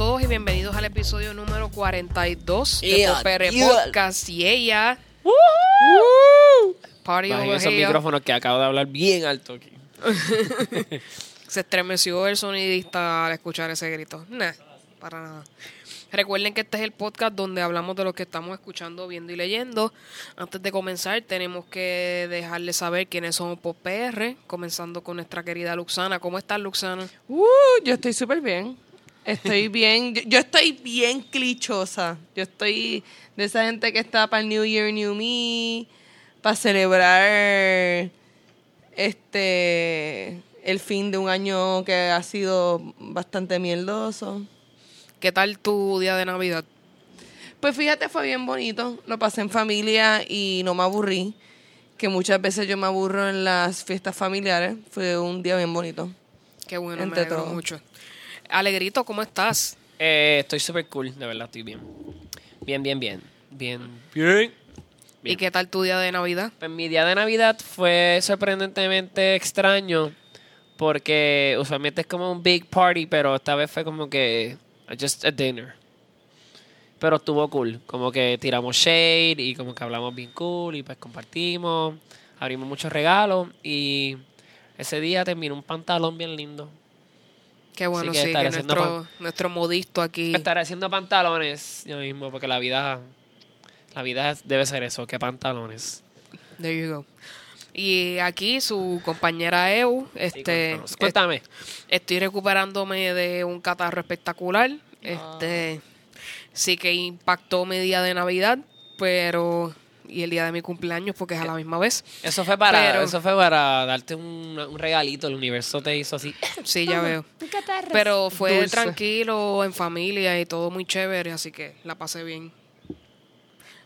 Todos y bienvenidos al episodio número 42 de Yeah, Popere yeah. Podcast y ella. Party Bajen over esos here. micrófonos que acabo de hablar bien alto aquí. Se estremeció el sonidista al escuchar ese grito. Nah, para nada. Recuerden que este es el podcast donde hablamos de lo que estamos escuchando, viendo y leyendo. Antes de comenzar, tenemos que dejarles saber quiénes somos por PR, comenzando con nuestra querida Luxana. ¿Cómo estás, Luxana? Uh, yo estoy súper bien. Estoy bien. Yo, yo estoy bien clichosa. Yo estoy de esa gente que está para el New Year, New Me, para celebrar este el fin de un año que ha sido bastante mierdoso. ¿Qué tal tu día de Navidad? Pues fíjate, fue bien bonito. Lo pasé en familia y no me aburrí. Que muchas veces yo me aburro en las fiestas familiares. Fue un día bien bonito. Qué bueno, Entre me todo. mucho. Alegrito, ¿cómo estás? Eh, estoy súper cool, de verdad, estoy bien. Bien, bien, bien. Bien. Bien. ¿Y qué tal tu día de Navidad? Pues mi día de Navidad fue sorprendentemente extraño porque usualmente es como un big party, pero esta vez fue como que just a dinner. Pero estuvo cool, como que tiramos shade y como que hablamos bien cool y pues compartimos, abrimos muchos regalos y ese día terminó un pantalón bien lindo. Qué bueno, que sí, que, nuestro, nuestro modisto aquí. Estaré haciendo pantalones yo mismo porque la vida la vida debe ser eso, que pantalones. There you go. Y aquí su compañera Eu, este. Cuéntame. estoy recuperándome de un catarro espectacular. Este, sí que impactó mi día de Navidad, pero y el día de mi cumpleaños porque es a la misma vez. Eso fue para, Pero- eso fue para darte un, un regalito. El universo te hizo así. Sí, ya veo. Pero fue Dulce. tranquilo, en familia y todo muy chévere, así que la pasé bien.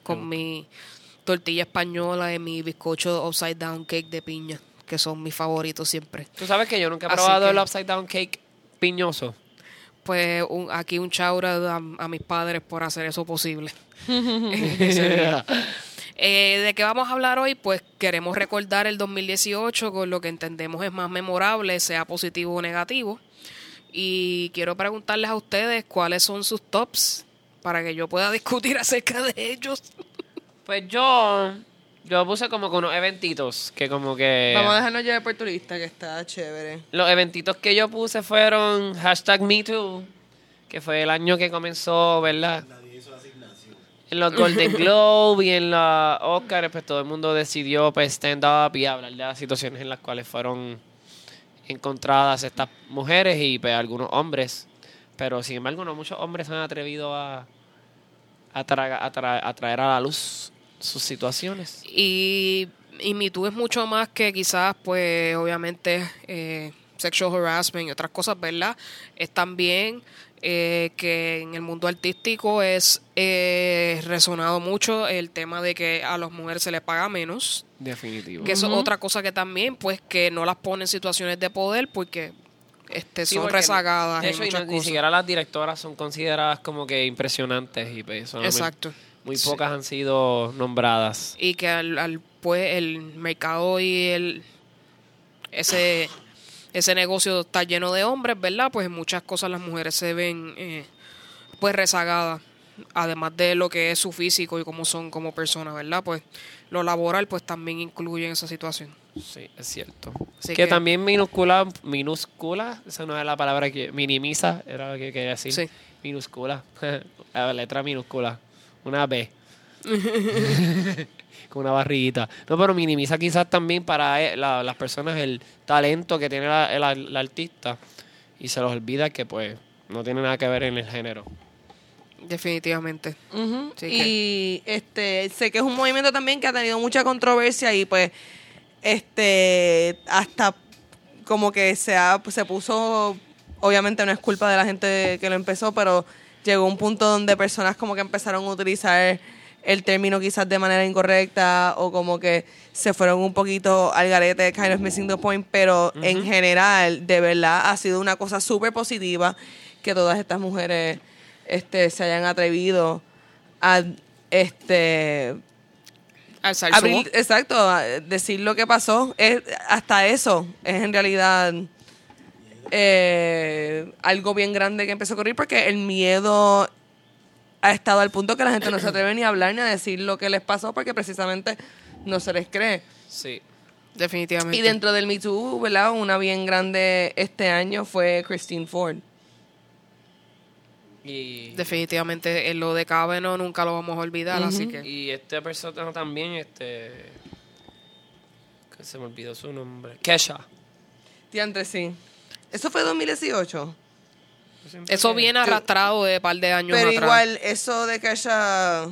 Con mi tortilla española y mi bizcocho upside down cake de piña, que son mis favoritos siempre. Tú sabes que yo nunca he Así probado que- el upside down cake piñoso. Pues un- aquí un out a, a mis padres por hacer eso posible. Eh, ¿De qué vamos a hablar hoy? Pues queremos recordar el 2018 con lo que entendemos es más memorable, sea positivo o negativo. Y quiero preguntarles a ustedes cuáles son sus tops para que yo pueda discutir acerca de ellos. Pues yo, yo puse como con unos eventitos que como que... Vamos a dejarnos llevar por turista, que está chévere. Los eventitos que yo puse fueron hashtag MeToo, que fue el año que comenzó, ¿verdad? En los Golden Globe y en los Oscars, pues todo el mundo decidió pues, stand up y hablar de las situaciones en las cuales fueron encontradas estas mujeres y pues, algunos hombres. Pero sin embargo, no muchos hombres se han atrevido a, a tra- a traer a la luz sus situaciones. Y, y Me Too es mucho más que quizás, pues, obviamente, eh, sexual harassment y otras cosas, ¿verdad? Es también eh, que en el mundo artístico es eh, resonado mucho el tema de que a las mujeres se les paga menos. Definitivo. Que eso es otra cosa que también, pues, que no las pone en situaciones de poder porque este, Sí, son porque rezagadas de hecho, y muchas no- ni cosas. siquiera las directoras son consideradas como que impresionantes y pues, Exacto. muy pocas han sido nombradas. y que al, al, pues el mercado y el ese ese negocio está lleno de hombres, ¿verdad? Pues en muchas cosas las mujeres se ven eh, pues rezagadas, además de lo que es su físico y cómo son como personas, ¿verdad? Pues lo laboral pues también incluye en esa situación. Sí, es cierto. Que- también minúscula, minúscula, esa no es la palabra que minimiza, era lo que quería decir. Sí. Minúscula, la letra minúscula, una B. Con una barriguita. No, pero minimiza quizás también para eh, la- las personas el talento que tiene la- el, el artista y se los olvida que pues no tiene nada que ver en el género. Definitivamente. Sí, y este sé que es un movimiento también que ha tenido mucha controversia y pues este hasta como que se ha, se puso obviamente no es culpa de la gente que lo empezó pero llegó un punto donde personas como que empezaron a utilizar el término quizás de manera incorrecta o como que se fueron un poquito al garete kind of missing the point pero en general de verdad ha sido una cosa súper positiva que todas estas mujeres este se hayan atrevido a este Alzar abrir- exacto decir lo que pasó. Es hasta eso es en realidad eh, algo bien grande que empezó a ocurrir porque el miedo ha estado al punto que la gente no se atreve ni a hablar ni a decir lo que les pasó porque precisamente no se les cree. Sí. Definitivamente. Y dentro del Me Too, ¿verdad? Una bien grande este año fue Christine Ford. Y, Definitivamente, en lo de Kavanaugh nunca lo vamos a olvidar, así que... y esta persona también, este... Que se me olvidó su nombre. Kesha. Diantre, sí. ¿Eso fue 2018? Eso viene arrastrado de par de años Pero atrás. igual, eso de que ella...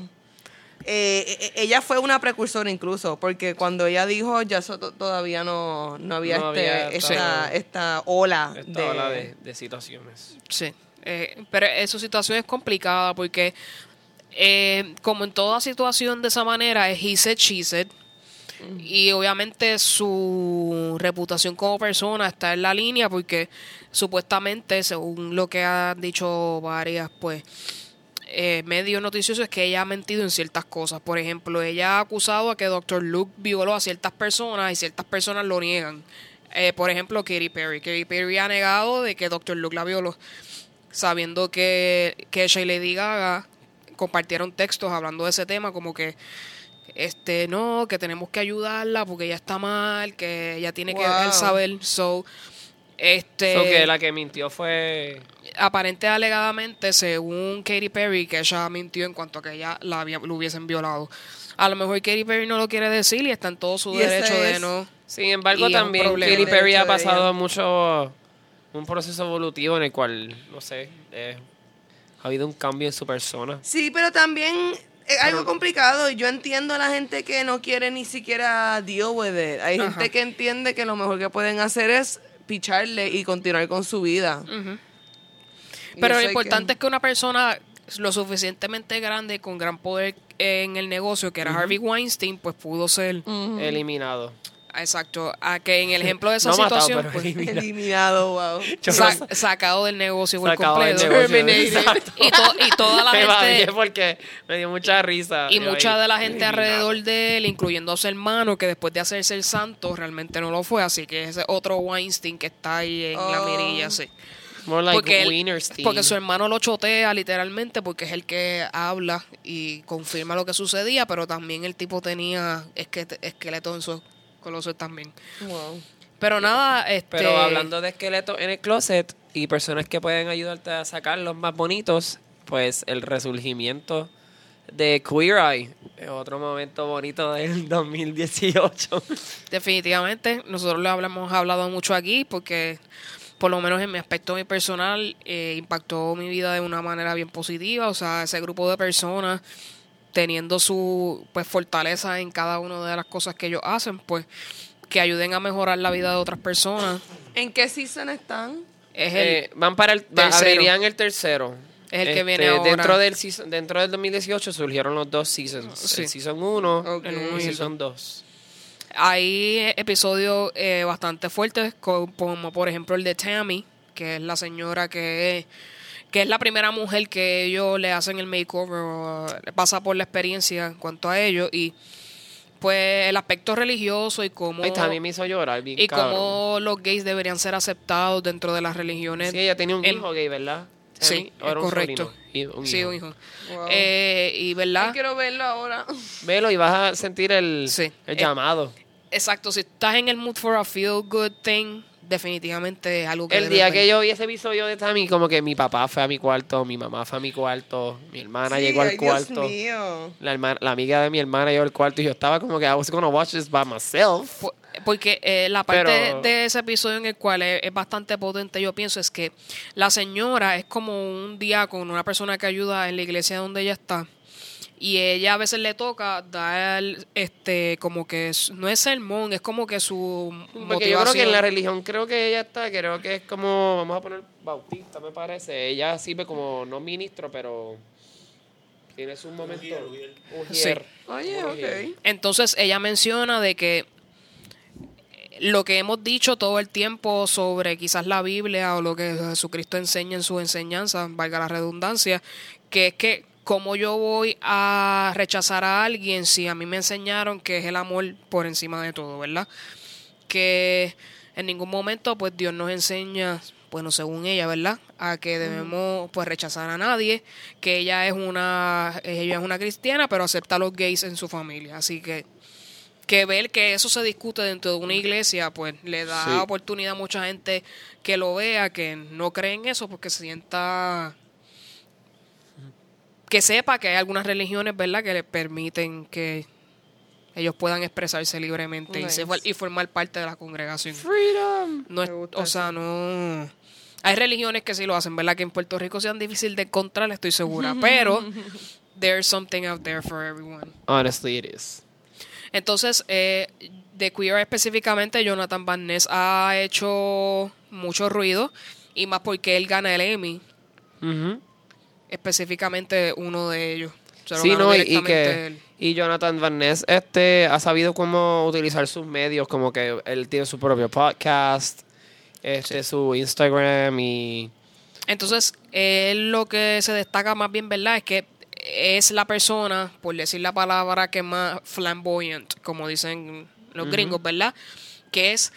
eh, eh, ella fue una precursora incluso, porque cuando ella dijo, ya eso to- todavía no, no había, No este, había esta, esta ola Esta de... ola de, de situaciones. Sí, eh, pero esa situación es complicada porque, eh, como en toda situación de esa manera, es he said, she said. Y obviamente su reputación como persona está en la línea porque supuestamente, según lo que han dicho varias pues eh, medios noticiosos, es que ella ha mentido en ciertas cosas. Por ejemplo, ella ha acusado a que Dr. Luke violó a ciertas personas y ciertas personas lo niegan. Eh, por ejemplo, Katy Perry. Katy Perry ha negado de que Dr. Luke la violó, sabiendo que, que ella y Lady Gaga compartieron textos hablando de ese tema, como que este no, que tenemos que ayudarla porque ella está mal, que ella tiene que él saber. So, este So que la que mintió fue... aparente alegadamente, según Katy Perry, que ella mintió en cuanto a que ella la había- lo hubiesen violado. A lo mejor Katy Perry no lo quiere decir y está en todo su derecho de no. Sin embargo, también. Katy Perry ha pasado mucho... Un proceso evolutivo en el cual, no sé, eh, ha habido un cambio en su persona. Sí, pero también es algo complicado y yo entiendo a la gente que no quiere ni siquiera deal with it. Hay gente que entiende que lo mejor que pueden hacer es picharle y continuar con su vida. Pero lo importante que- es que una persona lo suficientemente grande, con gran poder en el negocio, que era Harvey Weinstein, pues pudo ser. Eliminado. Exacto. A que en el ejemplo de esa No situación, pues, eliminado. Eliminado, wow. Yo sa- no- sacado del negocio por completo. negocio. Y, to- y toda la Me gente. porque me dio mucha risa. Y mucha ahí, de la gente eliminado. alrededor de él, incluyendo a su hermano, que después de hacerse el santo, realmente no lo fue. Así que ese otro Weinstein que está ahí en la Oh. mirilla, sí. More like porque, él- Wienerstein. porque su hermano lo chotea literalmente porque es el que habla y confirma lo que sucedía, pero también el tipo tenía esque- esqueleto en su closet también. Wow. Pero nada, este... Pero hablando de esqueletos en el closet y personas que pueden ayudarte a sacarlos más bonitos, pues el resurgimiento de Queer Eye es otro momento bonito del 2018. Definitivamente, nosotros lo hablamos hablado mucho aquí porque por lo menos en mi aspecto mi personal eh, impactó mi vida de una manera bien positiva, o sea, ese grupo de personas teniendo su pues fortaleza en cada una de las cosas que ellos hacen, pues que ayuden a mejorar la vida de otras personas. ¿En qué season están? Es el Eh, van para el tercero. el tercero. Este, Es el que viene ahora. Dentro del, season- dentro del 2018 surgieron los dos seasons. Sí. El season 1 Ok. y el season 2. Hay episodios eh, bastante fuertes, co- como por ejemplo el de Tammy, que es la señora que es, que es la primera mujer que ellos le hacen el makeover, o le pasa por la experiencia en cuanto a ello, y pues el aspecto religioso y cómo, Ay, también me hizo llorar bien y cabrón. cómo los gays deberían ser aceptados dentro de las religiones. Sí, ella tenía un en- hijo gay, ¿verdad? Sí, ¿O era es un correcto. un Sí, un hijo. Wow. Eh, y verdad, Ay, quiero verlo ahora. Velo y vas a sentir el, Sí. el Eh, llamado. exacto, si estás en el mood for a feel good thing, definitivamente es algo que El día que yo vi ese episodio de Tammy, como que mi papá fue a mi cuarto, mi mamá fue a mi cuarto, mi hermana Sí, llegó al ay, Dios cuarto. mío. La, herma- la amiga de mi hermana llegó al cuarto y yo estaba como que I was gonna watch this by myself. Po- Porque eh, la parte Pero- de ese episodio en el cual es, es bastante potente, yo pienso, es que la señora es como un diácono, una persona que ayuda en la iglesia donde ella está. Y ella a veces le toca dar, este, como que, no es sermón, es como que su Porque yo creo que en la motivación. religión creo que ella está, creo que es como, vamos a poner bautista, me parece. Ella sirve como, no ministro, pero tiene su momento. Ujier. Oye, Ujier. ok. Entonces ella menciona de que lo que hemos dicho todo el tiempo sobre quizás la Biblia o lo que Jesucristo enseña en sus enseñanzas, valga la redundancia, que es que cómo yo voy a rechazar a alguien si a mí me enseñaron que es el amor por encima de todo, ¿verdad? Que en ningún momento pues Dios nos enseña bueno, según ella, ¿verdad? A que debemos pues rechazar a nadie, que ella es una ella es una cristiana, pero acepta a los gays en su familia, así que que ver que eso se discute dentro de una iglesia, pues le da Sí. oportunidad a mucha gente que lo vea, que no cree en eso, porque se sienta que sepa que hay algunas religiones, ¿verdad?, que le permiten que ellos puedan expresarse libremente y, se- Nice. y formar parte de la congregación. Freedom. No es- o sea, no. Hay religiones que sí lo hacen, ¿verdad? Que en Puerto Rico sean difícil de encontrar, estoy segura. Pero there's something out there for everyone. Honestly, it is. Entonces, eh, de Queer específicamente, Jonathan Van Ness ha hecho mucho ruido. Y más porque él gana el Emmy, Ujú. Específicamente uno de ellos. Se Sí, no, y, que él. y Jonathan Van Ness este ha sabido cómo utilizar sus medios, como que él tiene su propio podcast, este su Instagram y Entonces, él lo que se destaca más bien, ¿verdad? Es que es la persona, por decir la palabra que más flamboyant, como dicen los gringos, ¿verdad? Que es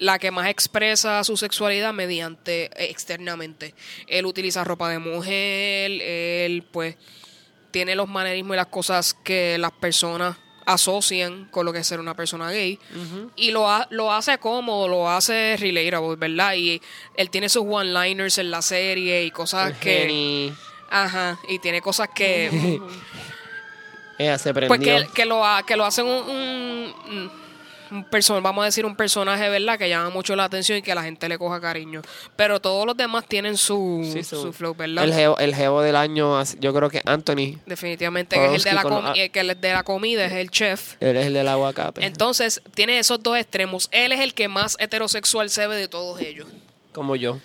la que más expresa su sexualidad mediante eh, externamente. Él utiliza ropa de mujer, él pues tiene los manerismos y las cosas que las personas asocian con lo que es ser una persona gay y lo, ha- lo hace cómodo, lo hace relatable, ¿verdad? Y él tiene sus one-liners en la serie y cosas que... Ajá, y tiene cosas que... ella se prendió. pues que, que lo, que lo hacen un... un, un perso- vamos a decir un personaje, ¿verdad? Que llama mucho la atención y que la gente le coja cariño. Pero todos los demás tienen su, Sí, su, su- flow, ¿verdad? el jevo, el jevo del año, yo creo que Anthony, Definitivamente, que es el de, la el que de la comida, es el chef. él es el del aguacate. Entonces, tiene esos dos extremos. Él es el que más heterosexual se ve de todos ellos. como yo.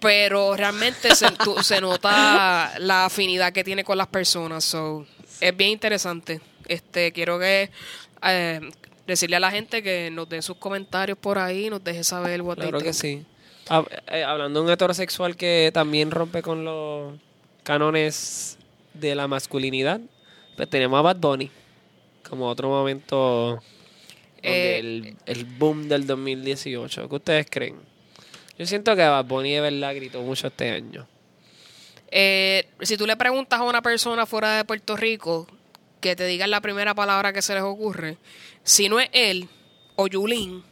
Pero realmente se nota la afinidad que tiene con las personas. So, es bien interesante. Este, quiero que eh, decirle a la gente que nos den sus comentarios por ahí, nos deje saber what Claro que sí. Hab- eh, hablando de un heterosexual que también rompe con los cánones de la masculinidad, pues tenemos a Bad Bunny como otro momento Eh, el, el boom del 2018. ¿Qué ustedes creen? Yo siento que Bad Bunny de verdad gritó mucho este año. Eh, si tú le preguntas a una persona fuera de Puerto Rico que te diga la primera palabra que se les ocurre, si no es él o Yulín,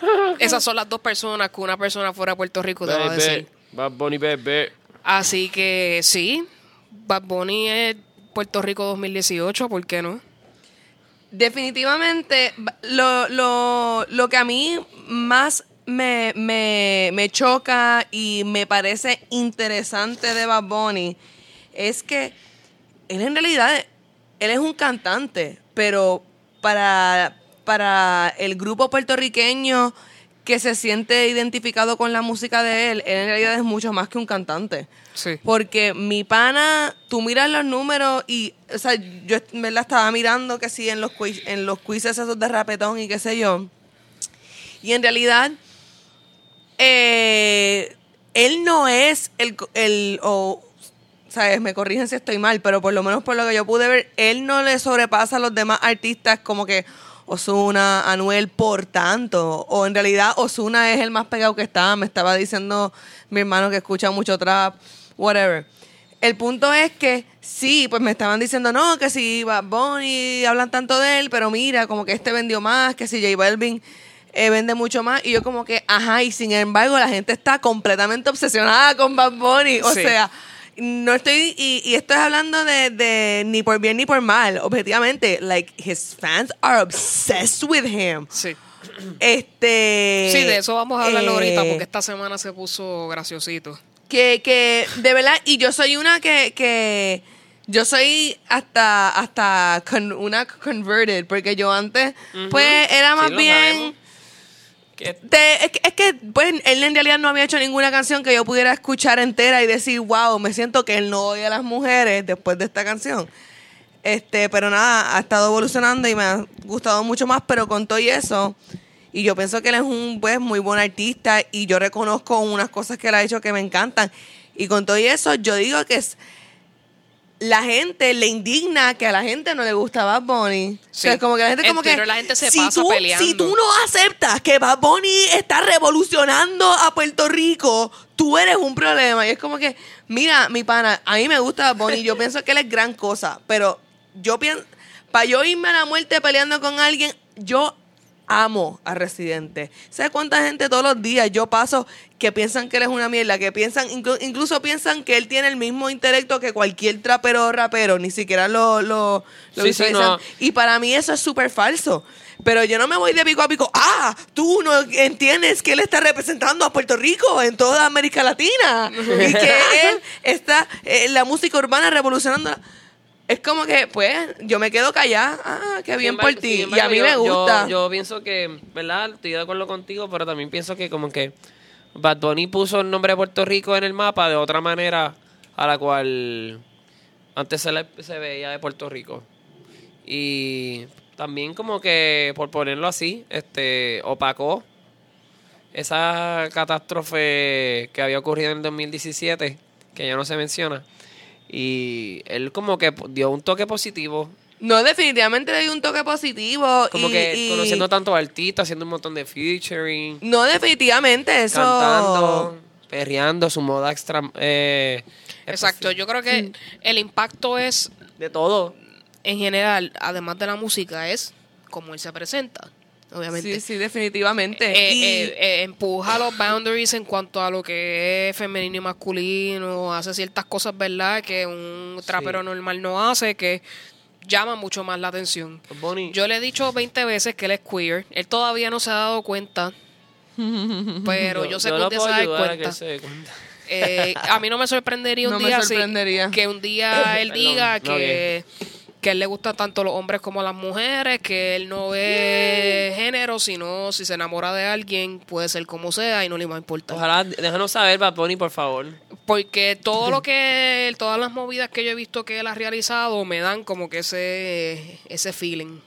esas son las dos personas que una persona fuera de Puerto Rico te va a decir. Bad Bunny, bebé. Así que sí, Bad Bunny es Puerto Rico 2018, ¿por qué no? Definitivamente, lo, lo, lo que a mí más me, me, me choca y me parece interesante de Bad Bunny es que él en realidad, él es un cantante, pero para, para el grupo puertorriqueño que se siente identificado con la música de él, él en realidad es mucho más que un cantante. Sí. Porque mi pana, tú miras los números y, o sea, yo me la estaba mirando que sí en los quiz, en los quizzes esos de rapetón y qué sé yo. Y en realidad, eh, él no es el, el o, sabes, me corrigen si estoy mal, pero por lo menos por lo que yo pude ver, él no le sobrepasa a los demás artistas como que Osuna, Anuel por tanto, o en realidad Osuna es el más pegado que está, me estaba diciendo mi hermano que escucha mucho trap, whatever. El punto es que sí, pues me estaban diciendo, no, que si Bad Bunny hablan tanto de él, pero mira, como que este vendió más, que si J Balvin eh, vende mucho más. Y yo como que, ajá, y sin embargo la gente está completamente obsesionada con Bad Bunny. O Sí. sea, no estoy, y, y estoy hablando de, de ni por bien ni por mal, objetivamente, like, his fans are obsessed with him. Sí. Este... Sí, de eso vamos a hablar ahorita eh, porque esta semana se puso graciosito. que, que de verdad, y yo soy una que, que yo soy hasta, hasta con- una converted, porque yo antes, pues, era más bien... que, es que, pues, él en realidad no había hecho ninguna canción que yo pudiera escuchar entera y decir, wow, me siento que él no odia a las mujeres después de esta canción. Este, pero nada, ha estado evolucionando y me ha gustado mucho más, pero con todo y eso, y yo pienso que él es un pues muy buen artista y yo reconozco unas cosas que él ha hecho que me encantan. Y con todo y eso, yo digo que es la gente le indigna que a la gente no le gusta Bad Bunny. O sea, Sí. como que la gente En como que Twitter la gente se si pasa tú, peleando. Si tú no aceptas que Bad Bunny está revolucionando a Puerto Rico, tú eres un problema. Y es como que, mira, mi pana, a mí me gusta Bad Bunny, yo pienso que él es gran cosa, pero yo pienso, para yo irme a la muerte peleando con alguien, yo amo a Residente. ¿Sabes cuánta gente todos los días yo paso que piensan que él es una mierda? Que piensan, inclu- incluso piensan que él tiene el mismo intelecto que cualquier trapero o rapero, ni siquiera lo, lo, lo Sí, sí, visualizan. no. Y para mí eso es súper falso. Pero yo no me voy de pico a pico. Ah, tú no entiendes que él está representando a Puerto Rico en toda América Latina. y que él está en la música urbana revolucionando. Es como que, pues, yo me quedo callada. Ah, qué bien por ti. Y a mí me gusta. Yo, yo pienso que, ¿verdad? Estoy de acuerdo contigo, pero también pienso que como que Bad Bunny puso el nombre de Puerto Rico en el mapa de otra manera a la cual antes se, le- se veía de Puerto Rico. Y también como que, por ponerlo así, este opacó esa catástrofe que había ocurrido en el 2017, que ya no se menciona. Y él como que dio un toque positivo No, definitivamente le dio un toque positivo. como y- que y- conociendo tanto artistas, haciendo un montón de featuring, No, definitivamente, eso. cantando, perreando, su moda extra. eh, Exacto, yo creo que el impacto es, De todo. en general, además de la música, es cómo él se presenta, obviamente. Sí, sí, definitivamente. Eh, Y- eh, eh, empuja los boundaries en cuanto a lo que es femenino y masculino, hace ciertas cosas, ¿verdad? Que un trapero normal no hace, que llama mucho más la atención. Bad Bunny- Yo le he dicho 20 veces que él es queer, él todavía no se ha dado cuenta, pero yo, sé que se a a que cuenta. él se dé cuenta. Eh, a mí no me sorprendería un No día sorprendería. que un día él diga no, que, que a él le gustan tanto los hombres como las mujeres, que él no ve género, sino si se enamora de alguien puede ser como sea y no le va a importar. Ojalá, déjanos saber, Bunny, por favor. Porque todo lo que, todas las movidas que yo he visto que él ha realizado me dan como que ese, ese feeling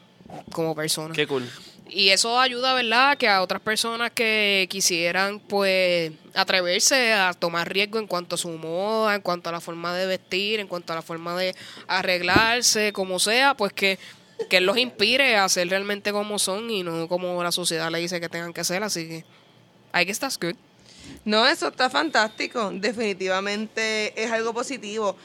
como persona. Qué cool. Y eso ayuda, ¿verdad? Que a otras personas que quisieran, pues, atreverse a tomar riesgo en cuanto a su moda, en cuanto a la forma de vestir, en cuanto a la forma de arreglarse, como sea, pues que, que los inspire a ser realmente como son y no como la sociedad le dice que tengan que ser. Así que, I guess that's good. No, eso está fantástico. Definitivamente es algo positivo.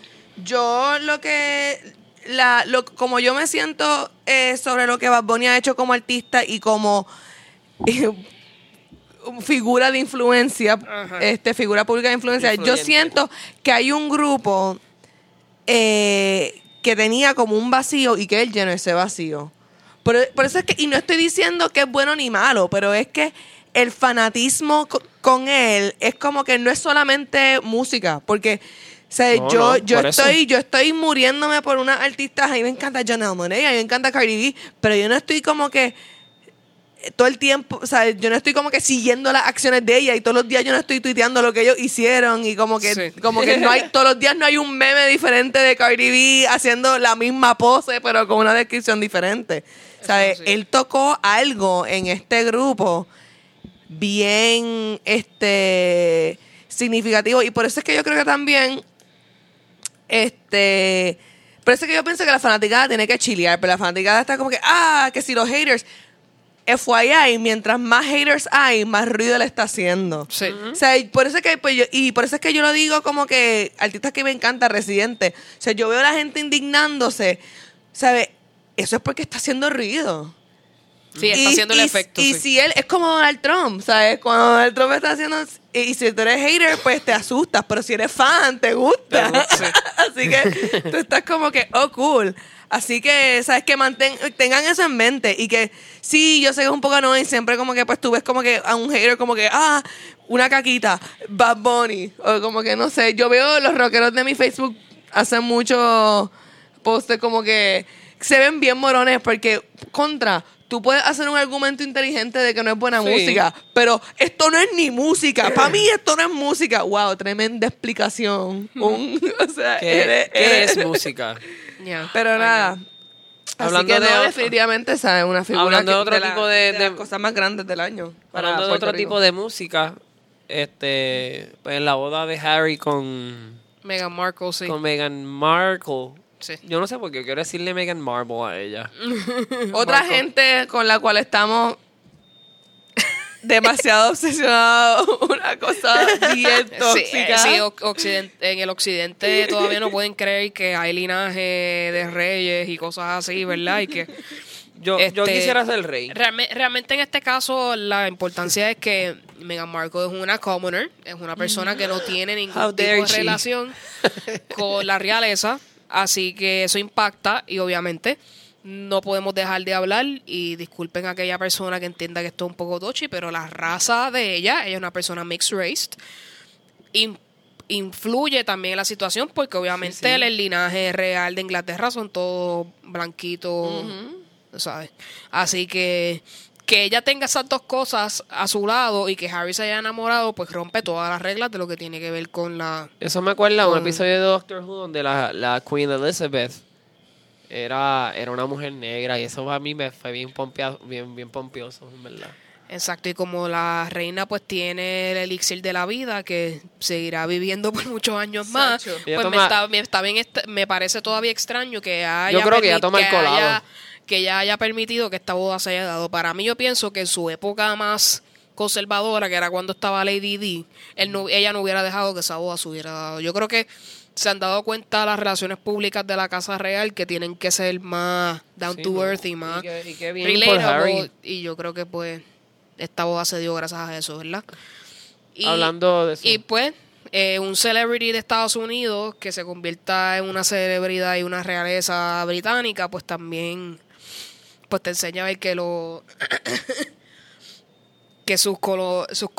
Yo lo que, la, lo, como yo me siento eh, sobre lo que Bad Bunny ha hecho como artista y como eh, figura de influencia, Ajá. este figura pública de influencia, yo siento que hay un grupo eh, que tenía como un vacío y que él llenó ese vacío. Por, por eso es que, y no estoy diciendo que es bueno ni malo, pero es que el fanatismo co- con él es como que no es solamente música, porque o sea, No, yo, no, yo eso. estoy, yo estoy muriéndome por una artista, a mí me encanta Janelle Monáe, a mí me encanta Cardi B, pero yo no estoy como que eh, todo el tiempo, o sea, yo no estoy como que siguiendo las acciones de ella y todos los días yo no estoy tuiteando lo que ellos hicieron y como que, Sí. como que no hay, todos los días no hay un meme diferente de Cardi B haciendo la misma pose pero con una descripción diferente. ¿Sabes? sí. Él tocó algo en este grupo bien este significativo y por eso es que yo creo que también este por eso es que yo pienso que la fanaticada tiene que chilear pero la fanaticada está como que ah que si los haters FYI, mientras más haters hay, más ruido le está haciendo. Sí. O sea, y por eso es que pues, yo, y por eso es que yo lo digo como que artistas que me encanta, residente. O sea, yo veo a la gente indignándose, ¿sabes? Eso es porque está haciendo ruido. Sí, está Y- haciendo el y- efecto. Y sí. si él es como Donald Trump, ¿sabes? Cuando Donald Trump está haciendo. Y, y si tú eres hater, pues te asustas. Pero si eres fan, te gusta. Te gusta, Así que tú estás como que, oh, cool. Así que, ¿sabes? Que manten, tengan eso en mente. Y que sí, yo sé que es un poco annoying. Siempre como que, pues tú ves como que a un hater, como que, ah, una caquita, Bad Bunny. O como que, no sé. Yo veo los rockeros de mi Facebook hacen muchos posts como que se ven bien morones porque contra tú puedes hacer un argumento inteligente de que no es buena Sí. música, pero esto no es ni música. Para mí esto no es música. Wow, tremenda explicación. Un- o sea, ¿Qué, eres- qué eres- es música? Yeah. Pero I nada. know. Hablando Así que de definitivamente ¿sabes? una figura Hablando de otro la- tipo de- las de- cosas más grandes del año. para Hablando de Puerto otro Rico. tipo de música, este, pues en la boda de Harry con, Meghan Markle, sí. con Meghan Markle. Sí. Yo no sé por qué quiero decirle Meghan Marble a ella. Otra gente con la cual estamos demasiado obsesionados, una cosa bien tóxica. sí, en el occidente todavía no pueden creer que hay linaje de reyes y cosas así, ¿verdad? Y que Yo, yo Este, quisiera ser rey. realme- realmente en este caso la importancia es que Meghan Markle es una commoner, es una persona que no tiene ningún tipo de she. relación con la realeza, así que eso impacta y obviamente no podemos dejar de hablar y disculpen a aquella persona que entienda que esto es un poco dochi, pero la raza de ella, ella es una persona mixed race, in- influye también en la situación porque obviamente el, el linaje real de Inglaterra son todos blanquitos, ¿sabes? Así que que ella tenga esas dos cosas a su lado y que Harry se haya enamorado, pues rompe todas las reglas de lo que tiene que ver con la... Eso me acuerda de un Con- episodio de Doctor Who donde la, la Queen Elizabeth era, era una mujer negra y eso a mí me fue bien, pompea, bien, bien pompioso, en verdad. Exacto, y como la reina pues tiene el elixir de la vida que seguirá viviendo por muchos años más, pues me, está, me, está bien me parece todavía extraño que haya Yo creo que permi- toma el colado. haya- que ella haya permitido que esta boda se haya dado. Para mí yo pienso que en su época más conservadora, que era cuando estaba Lady él no, ella no hubiera dejado que esa boda se hubiera dado. Yo creo que se han dado cuenta las relaciones públicas de la Casa Real que tienen que ser más down Sí, to earth y más Y y qué bien por relatable, Harry. y yo creo que pues esta boda se dio gracias a eso, ¿verdad? Y, Hablando de eso. y pues eh, un celebrity de Estados Unidos que se convierta en una celebridad y una realeza británica, pues también pues te enseña a ver que lo que sus colo, sus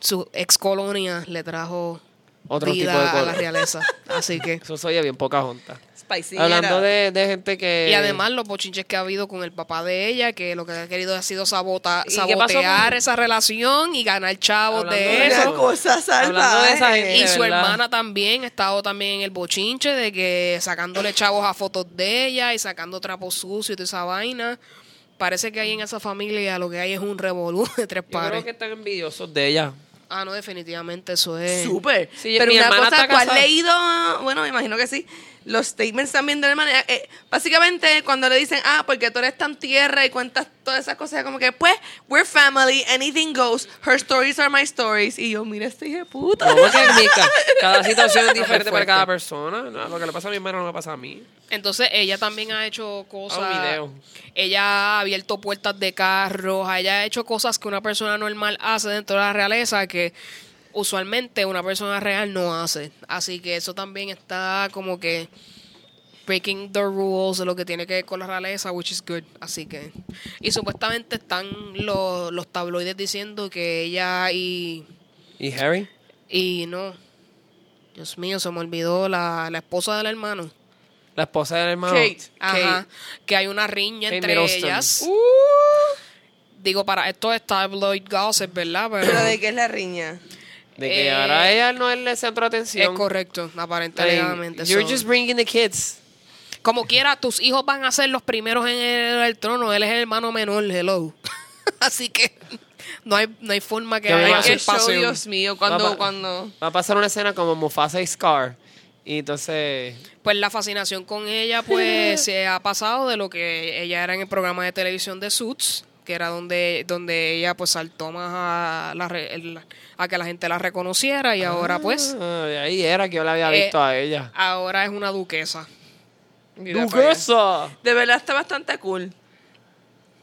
sus ex colonias le trajo Otro vida tipo de a la color. realeza. Así que Eso soy bien poca junta. Spicy Hablando de, de gente que... Y además los bochinches que ha habido con el papá de ella, que lo que ha querido ha sido sabota, ¿Y qué pasó sabotear con- esa relación y ganar chavos Hablando de de eso. Una cosa Hablando de esa gente, Y su verdad. hermana también ha estado también en el bochinche de que sacándole chavos a fotos de ella y sacando trapos sucios y toda esa vaina. Parece que ahí en esa familia lo que hay es un revolú de tres Yo creo pares. que están envidiosos de ella. Ah, no, definitivamente eso es. Súper. Sí, Pero mi una cosa, está ¿tú has casada. leído? Bueno, me imagino que sí. Los statements también de la hermana. eh, básicamente, cuando le dicen, ah, porque tú eres tan tierra y cuentas todas esas cosas, como que, pues, we're family, anything goes. Her stories are my stories. Y yo, mira este hijo de puta. No, ca- cada situación es diferente para cada persona. No, lo que le pasa a mi hermano no me pasa a mí. Entonces ella también ha hecho cosas. Ah, un video. Ella ha abierto puertas de carros. Ella ha hecho cosas que una persona normal hace dentro de la realeza que usualmente una persona real no hace. Así que eso también está como que breaking the rules de lo que tiene que ver con la realeza, which is good. Así que. Y supuestamente están los, los tabloides diciendo que ella y. ¿Y Harry? Y no. Dios mío, se me olvidó la, la esposa del hermano. La esposa del hermano. Kate. Ajá. Que hay una riña Kate entre ellas. Uh, Digo, para esto es tabloid gossip, ¿verdad? Pero ¿Pero de qué es la riña? De que Eh, ahora ella no es el centro de es atención. correcto, I aparentemente. You're so- just bringing the kids. Como quiera, tus hijos van a ser los primeros en el, el trono. Él es el hermano menor, hello. Así que no hay, no hay forma que haya show, usurpación. Dios mío, cuando, Papá. cuando... Va a pasar una escena como Mufasa y Scar. Y entonces... Pues la fascinación con ella, pues, se ha pasado de lo que ella era en el programa de televisión de Suits, que era donde, donde ella, pues, saltó más a, la el- a que la gente la reconociera y ahora, pues, Ah, de ahí era que yo la había Eh, visto a ella. ahora es una duquesa. ¡Duquesa! De verdad está bastante cool.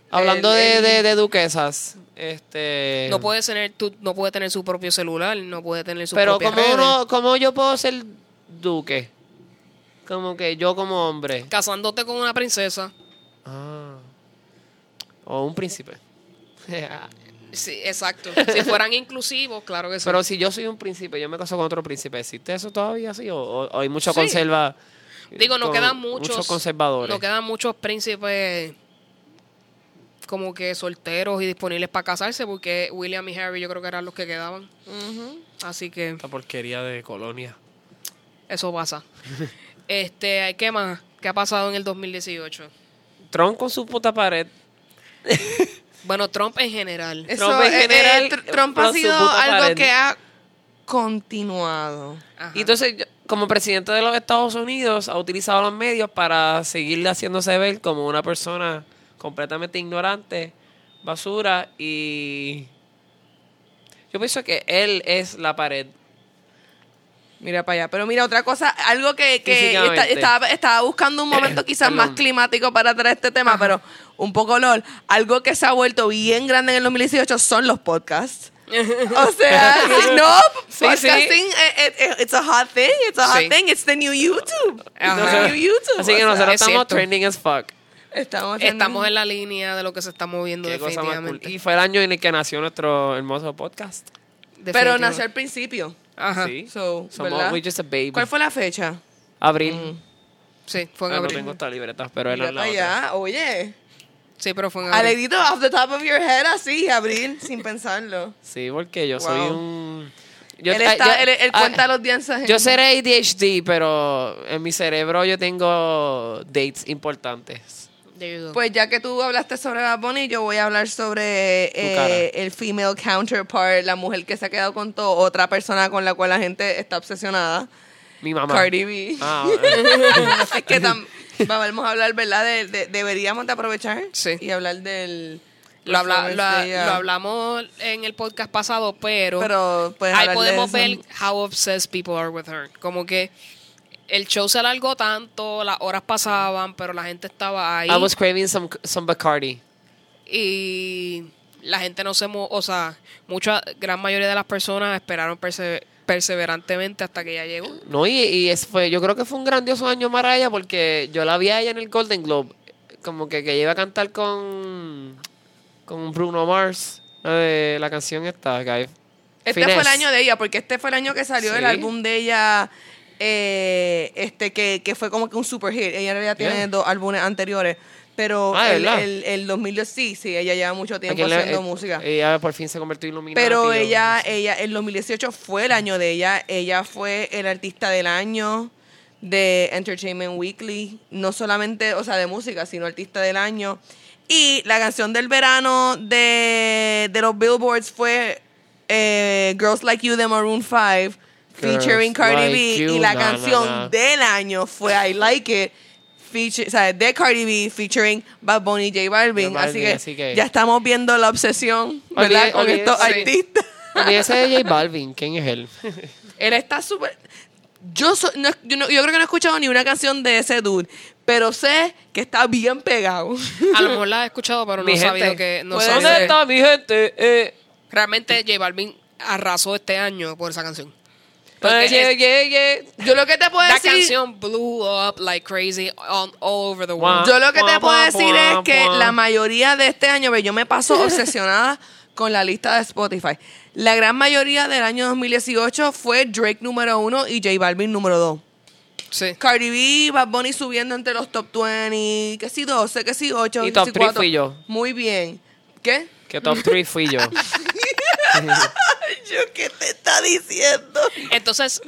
Hablando El- de, el- de, de duquesas, este... No puede tener, tu- no puede tener su propio celular, no puede tener su Pero redes. uno, como yo puedo ser duque, como que yo como hombre, Casándote con una princesa. ah, o un príncipe. Sí, exacto. si fueran inclusivos, claro que sí. Pero si yo soy un príncipe, yo me caso con otro príncipe, ¿existe eso todavía así o, o- o hay mucho Sí. conserva? Digo, no quedan muchos. muchos conservadores. No quedan muchos príncipes como que solteros y disponibles para casarse, porque William y Harry yo creo que eran los que quedaban. Así que Esta porquería de colonia. eso pasa. este, ¿qué más? ¿Qué ha pasado en el 2018? Trump con su puta pared. Bueno, Trump en general. Eso, Trump en eh, eh, Trump ha sido algo pared. que ha continuado. Ajá. Y entonces, yo- como presidente de los Estados Unidos, ha utilizado los medios para seguirle haciéndose ver como una persona completamente ignorante, basura y... Yo pienso que él es la pared. Mira para allá. Pero mira, otra cosa, algo que, que esta- estaba, estaba buscando un momento quizás más climático para traer este tema, pero un poco lol. Algo que se ha vuelto bien grande en el 2018 son los podcasts. O sea, no, Sí, podcasting, eh, eh, it's a hot thing, it's a hot Sí. thing, it's the new YouTube. It's Ajá. the new YouTube. Así que o nosotros es estamos cierto. trending as fuck. estamos, Estamos en la línea de lo que se está moviendo Qué cool. definitivamente. Y fue el año en el que nació nuestro hermoso podcast. Pero nació al principio. Ajá. Sí. So, Somos just a baby. ¿Cuál fue la fecha? Abril. Sí, fue en Ah, no abril. tengo esta libreta, pero es la otra. oye. Sí, pero fue en abril. Alegrito, off the top of your head, así, abril, sin pensarlo. Sí, porque yo soy Wow. un... Yo, él, ah, está, yo- él, él ah, cuenta los días en- Yo seré ADHD, pero en mi cerebro yo tengo dates importantes. Pues ya que tú hablaste sobre Bad Bunny, yo voy a hablar sobre eh, el female counterpart, la mujer que se ha quedado con todo, otra persona con la cual la gente está obsesionada, Mi mamá. Cardi B. Ah, es que tam- vamos a hablar, ¿verdad? De, de- deberíamos de aprovechar Sí. y hablar del... lo, habla- hablamos en el podcast pasado, pero, ahí podemos ver how obsessed people are with her. Como que el show se alargó tanto, las horas pasaban, pero la gente estaba ahí I was craving some, some Bacardi. y la gente no se... mo- O sea, mucha, gran mayoría de las personas esperaron perse- perseverantemente hasta que ella llegó. No, y, y fue, yo creo que fue un grandioso año para ella porque yo la vi a ella en el Golden Globe, como que, que iba a cantar con, con Bruno Mars, la, de, la canción esta, que Este fue el año de ella, porque este fue el año que salió el álbum de ella, eh, este que, que fue como que un super hit. Ella en realidad tiene dos álbumes anteriores, pero Ah, ¿de el, el, el 2010 sí, sí, ella lleva mucho tiempo haciendo música. Ella por fin se convirtió en iluminada. Pero ella, ella, el 2018 fue el año de ella. Ella fue el artista del año de Entertainment Weekly. No solamente, o sea, de música, sino artista del año. Y la canción del verano de, de los Billboards fue eh, Girls Like You de Maroon 5, featuring Cardi Like B. You, y la na, canción na, na. del año fue I Like It. Feature, o sea, de Cardi B featuring Bad Bunny y J Balvin. J Balvin, así, que así que- ya estamos viendo la obsesión, ¿verdad? Olvide- Con olvide- estos sí. artistas. Olvídese de J Balvin, ¿quién es él? Él está súper. Yo, so- no- yo, no- yo creo que no he escuchado ni una canción de ese dude, pero sé que está bien pegado. A lo mejor la he escuchado, pero no he sabido que... No ¿Dónde está mi gente? Eh, Realmente J Balvin arrasó este año por esa canción. Porque yeah, yeah, yeah. Yo lo que te puedo That decir. canción blew up like crazy on, all over the world. Yo lo que te puedo decir es que la mayoría de este año, ve, yo me paso obsesionada con la lista de Spotify. La gran mayoría del año 2018 fue Drake número uno y J Balvin número dos. Sí. Cardi B, Bad Bunny subiendo entre los top 20, que sí 12, que sí 8, Y que top three 4. fui yo. Muy bien. ¿Qué? Que top 3 fui yo. Yo, ¿qué te está diciendo? Entonces,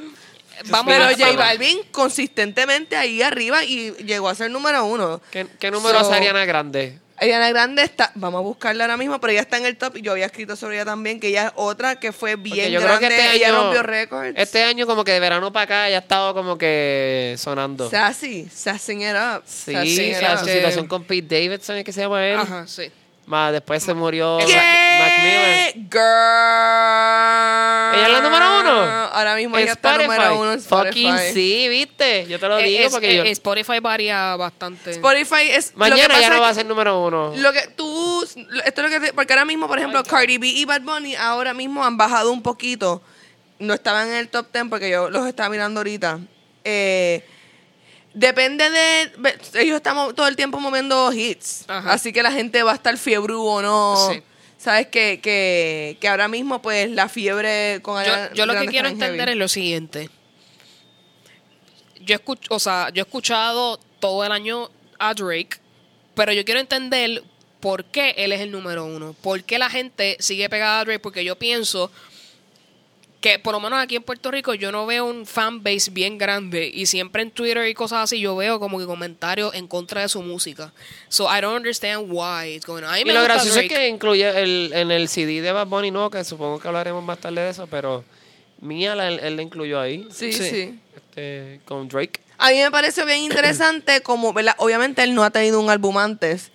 vamos Pero a J Balvin consistentemente ahí arriba y llegó a ser número uno. ¿Qué, qué número So- es Ariana Grande? Ariana Grande está, vamos a buscarla ahora mismo, pero ella está en el top y yo había escrito sobre ella también, que ella es otra que fue Porque bien yo creo grande, que este ella año, rompió récords. Este año como que de verano para acá ya ha estado como que sonando. Sassy, sassing it up. Sí, sassing o it sea, up. su Sí. situación con Pete Davidson, ¿es que se llama él? Ajá, sí. Más después se murió ¿Qué? Mac, Mac Miller. Girl. ¿Ella es la número uno? Ahora mismo ella está número uno en Spotify. Fucking sí, viste. Yo te lo digo es- porque yo... Spotify varía bastante. Spotify es. Mañana ya no va a ser número uno. Lo que tú, esto es lo que te- porque ahora mismo, por ejemplo, Cardi B y Bad Bunny ahora mismo han bajado un poquito. No estaban en el top 10 porque yo los estaba mirando ahorita. Eh, depende de, ellos estamos todo el tiempo moviendo hits, Ajá. así que la gente va a estar fiebre o no. Sí. Sabes que, que, que ahora mismo pues la fiebre con yo, yo lo que quiero entender heavy. es lo siguiente. Yo escucho, o sea, yo he escuchado todo el año a Drake, pero yo quiero entender por qué él es el número uno. ¿Por qué la gente sigue pegada a Drake? Porque yo pienso que por lo menos aquí en Puerto Rico yo no veo un fanbase bien grande y siempre en Twitter y cosas así yo veo como que comentarios en contra de su música. So I don't understand why it's going on. A mí Y me lo gracioso es que incluye el, en el CD de Bad Bunny, no, que supongo que hablaremos más tarde de eso, pero Mía, la- él, él la incluyó ahí. Sí, Sí. sí. Este, con Drake. A mí me pareció bien interesante como, ¿verdad? Obviamente él no ha tenido un álbum antes.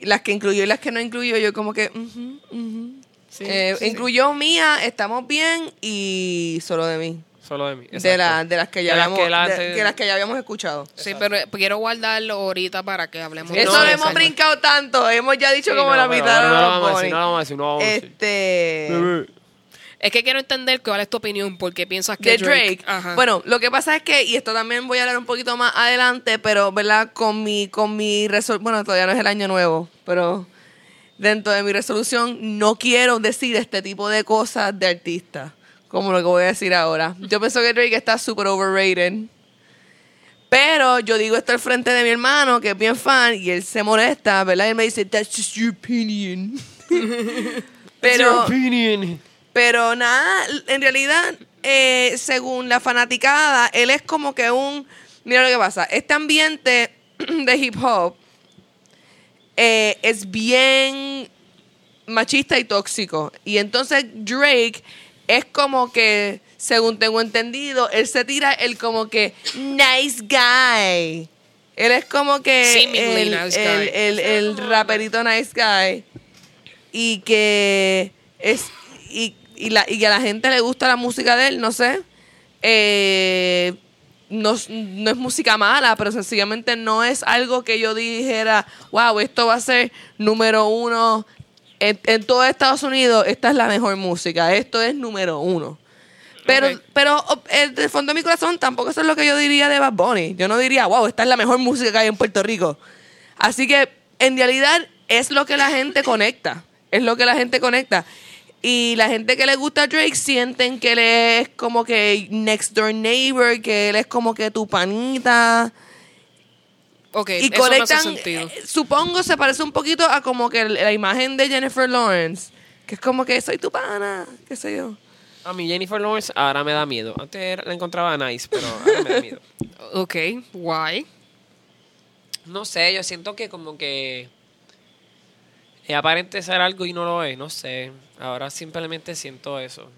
Las que incluyó y las que no incluyó, yo como que... ujú, ujú. Sí, Eh, sí, sí. incluyó Mía, Estamos Bien y Solo de mí. Solo de mí. De, exacto. la- de las que ya De las habíamos, que la- de- que las que ya habíamos escuchado. Sí, pero quiero guardarlo ahorita para que hablemos Sí, de Eso no, lo hemos exacto. brincado tanto. Hemos ya dicho Sí, como no, la mitad de no lo los vamos a Bunny. decir, no lo vamos a decir, no lo vamos a decir. Este... Es que quiero entender cuál es tu opinión, porque piensas que de Drake. Ajá. Bueno, lo que pasa es que, y esto también voy a hablar un poquito más adelante, pero, ¿verdad? Con mi, con mi resolución, bueno, todavía no es el año nuevo, pero dentro de mi resolución no quiero decir este tipo de cosas de artistas, como lo que voy a decir ahora. Yo pienso que Drake está súper overrated. Pero yo digo esto al frente de mi hermano, que es bien fan, y él se molesta, ¿verdad? Y él me dice, that's just your opinion. pero, pero nada, en realidad, eh, según la fanaticada, él es como que un... Mira lo que pasa, este ambiente de hip hop eh, es bien machista y tóxico. Y entonces Drake es como que, según tengo entendido, él se tira el como que nice guy. Él es como que Seemingly el, nice el- guy. el- el raperito nice guy. Y que es y, y, la, y que a la gente le gusta la música de él, no sé. Eh, no, es- no es música mala, pero sencillamente no es algo que yo dijera, wow, esto va a ser número uno en, en todo Estados Unidos, esta es la mejor música, esto es número uno. Pero, Ok. pero oh, eh, del fondo de mi corazón tampoco eso es lo que yo diría de Bad Bunny. Yo no diría, wow, esta es la mejor música que hay en Puerto Rico. Así que en realidad es lo que la gente conecta. Es lo que la gente conecta. Y la gente que le gusta a Drake sienten que él es como que next door neighbor, que él es como que tu panita. ok, y eso me hace conectan, sentido. eh, supongo se parece un poquito a como que la imagen de Jennifer Lawrence, que es como que soy tu pana, qué sé yo. A mí Jennifer Lawrence ahora me da miedo. Antes la encontraba nice, pero ahora me da miedo. Ok, why? No sé, yo siento que como que es aparente ser algo y no lo es, no sé. Ahora simplemente siento eso.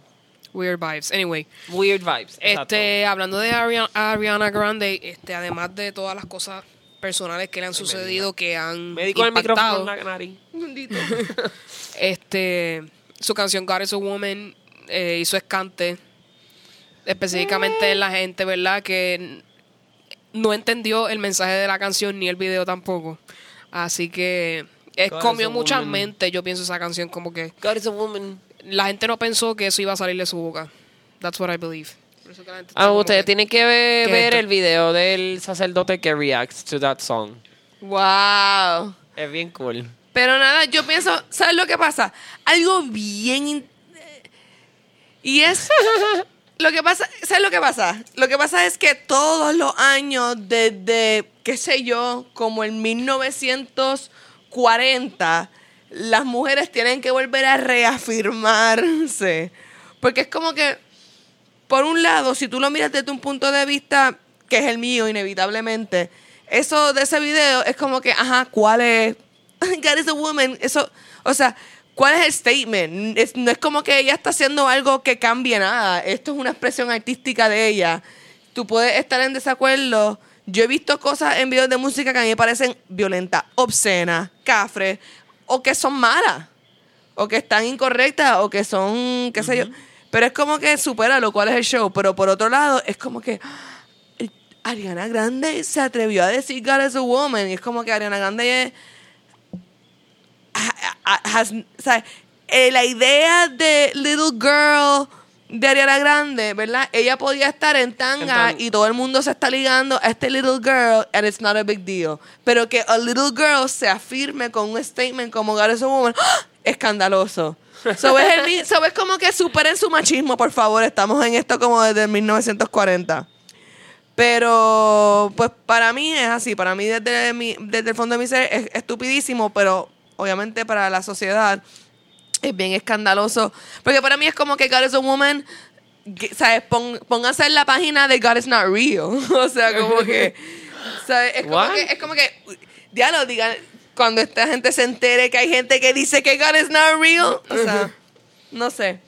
Weird vibes. Anyway, Weird vibes. exacto. este, hablando de Ariana, Ariana Grande, este, además de todas las cosas personales que le han sucedido que han Me di con el micrófono impactado, en la nariz. este, su canción God is a Woman eh, hizo escante. Específicamente la gente, ¿verdad? Que no entendió el mensaje de la canción ni el video tampoco. Así que es, is comió a mucha woman. mente, yo pienso, esa canción. Como que God is a woman. la gente no pensó que eso iba a salir de su boca. That's what I believe. Ah, ustedes que- tienen que ver, ¿Qué ver el video del sacerdote que reacts to that song. Wow. Es bien cool. Pero nada, yo pienso, ¿sabes lo que pasa? Algo bien... in- Y es... Lo que pasa, ¿sabes lo que pasa? Lo que pasa es que todos los años desde, qué sé yo, como en 1940, las mujeres tienen que volver a reafirmarse. Porque es como que, por un lado, si tú lo miras desde un punto de vista que es el mío, inevitablemente, eso de ese video es como que, ajá, ¿cuál es? God is a woman. Eso, o sea, ¿cuál es el statement? Es- no es como que ella está haciendo algo que cambie nada. Esto es una expresión artística de ella. Tú puedes estar en desacuerdo. Yo he visto cosas en videos de música que a mí me parecen violentas, obscenas, cafres, o que son malas o que están incorrectas o que son, qué sé yo. Pero es como que supera lo cual es el show. Pero por otro lado, es como que Ariana Grande se atrevió a decir God is a woman. Y es como que Ariana Grande es. ha- ha- has- o sea, eh, la idea de Little Girl de Ariana Grande, ¿verdad? Ella podía estar en tanga y todo el mundo se está ligando a este Little Girl and it's not a big deal. Pero que a Little Girl se afirme con un statement como God is a woman, ¡ah! escandaloso. So es, el mi- so es como que superen su machismo, por favor. Estamos en esto como desde 1940. Pero, pues para mí es así. Para mí, desde, mi, desde el fondo de mi ser, es estupidísimo, pero obviamente para la sociedad es bien escandaloso. Porque para mí es como que God is a woman. que, ¿Sabes? Pon, pónganse en la página de God is not real. o sea, como que. ¿sabes? Es como What? que. Es como que. Diablo, digan. Cuando esta gente se entere que hay gente que dice que God is not real. O sea, no sé.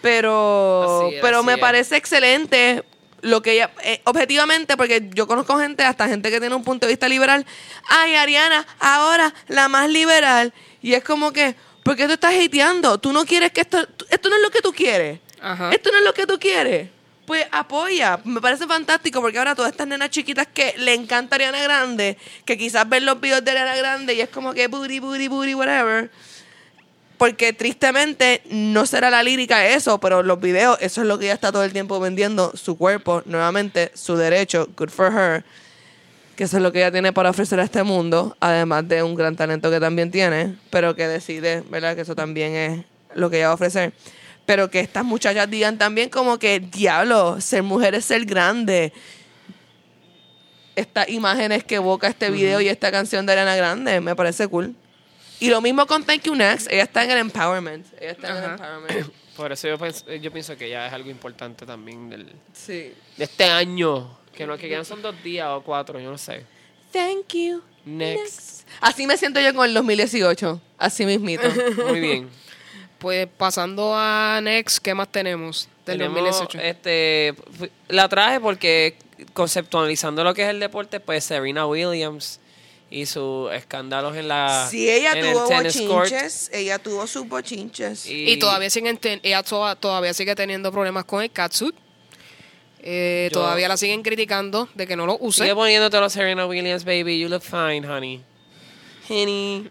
Pero, es, pero me es. parece excelente lo que ella, eh, objetivamente, porque yo conozco gente, hasta gente que tiene un punto de vista liberal. Ay, Ariana, ahora la más liberal. Y es como que, ¿por qué tú estás hateando? Tú no quieres que esto, esto no es lo que tú quieres. Ajá. Esto no es lo que tú quieres. Pues apoya. Me parece fantástico porque ahora todas estas nenas chiquitas que le encanta Ariana Grande, que quizás ven los videos de Ariana Grande y es como que booty, booty, booty, whatever. Porque tristemente no será la lírica eso, pero los videos, eso es lo que ella está todo el tiempo vendiendo, su cuerpo, nuevamente, su derecho, good for her, que eso es lo que ella tiene para ofrecer a este mundo, además de un gran talento que también tiene, pero que decide, ¿verdad? Que eso también es lo que ella va a ofrecer. Pero que estas muchachas digan también como que, diablo, ser mujer es ser grande. Estas imágenes que evoca este video y esta canción de Ariana Grande, me parece cool. Y lo mismo con Thank You Next, ella está en el empowerment. Ella está en el empowerment. Por eso yo, yo pienso que ya es algo importante también del, Sí. de este año. Que no que quedan son dos días o cuatro, yo no sé. Thank you. Next. Así me siento yo con el 2018. Así mismito. Muy bien. Pues pasando a Next, ¿qué más tenemos del Tenemos, 2018? este, la traje porque conceptualizando lo que es el deporte, pues Serena Williams y sus escándalos en la Si ella en el tuvo tennis court. bochinches, ella tuvo sus bochinches. Y todavía siguen ella to- todavía sigue teniendo problemas con el catsuit. Eh, Yo- todavía la siguen criticando de que no lo use. Sigue poniéndote los Serena Williams, baby. You look fine, honey. Honey.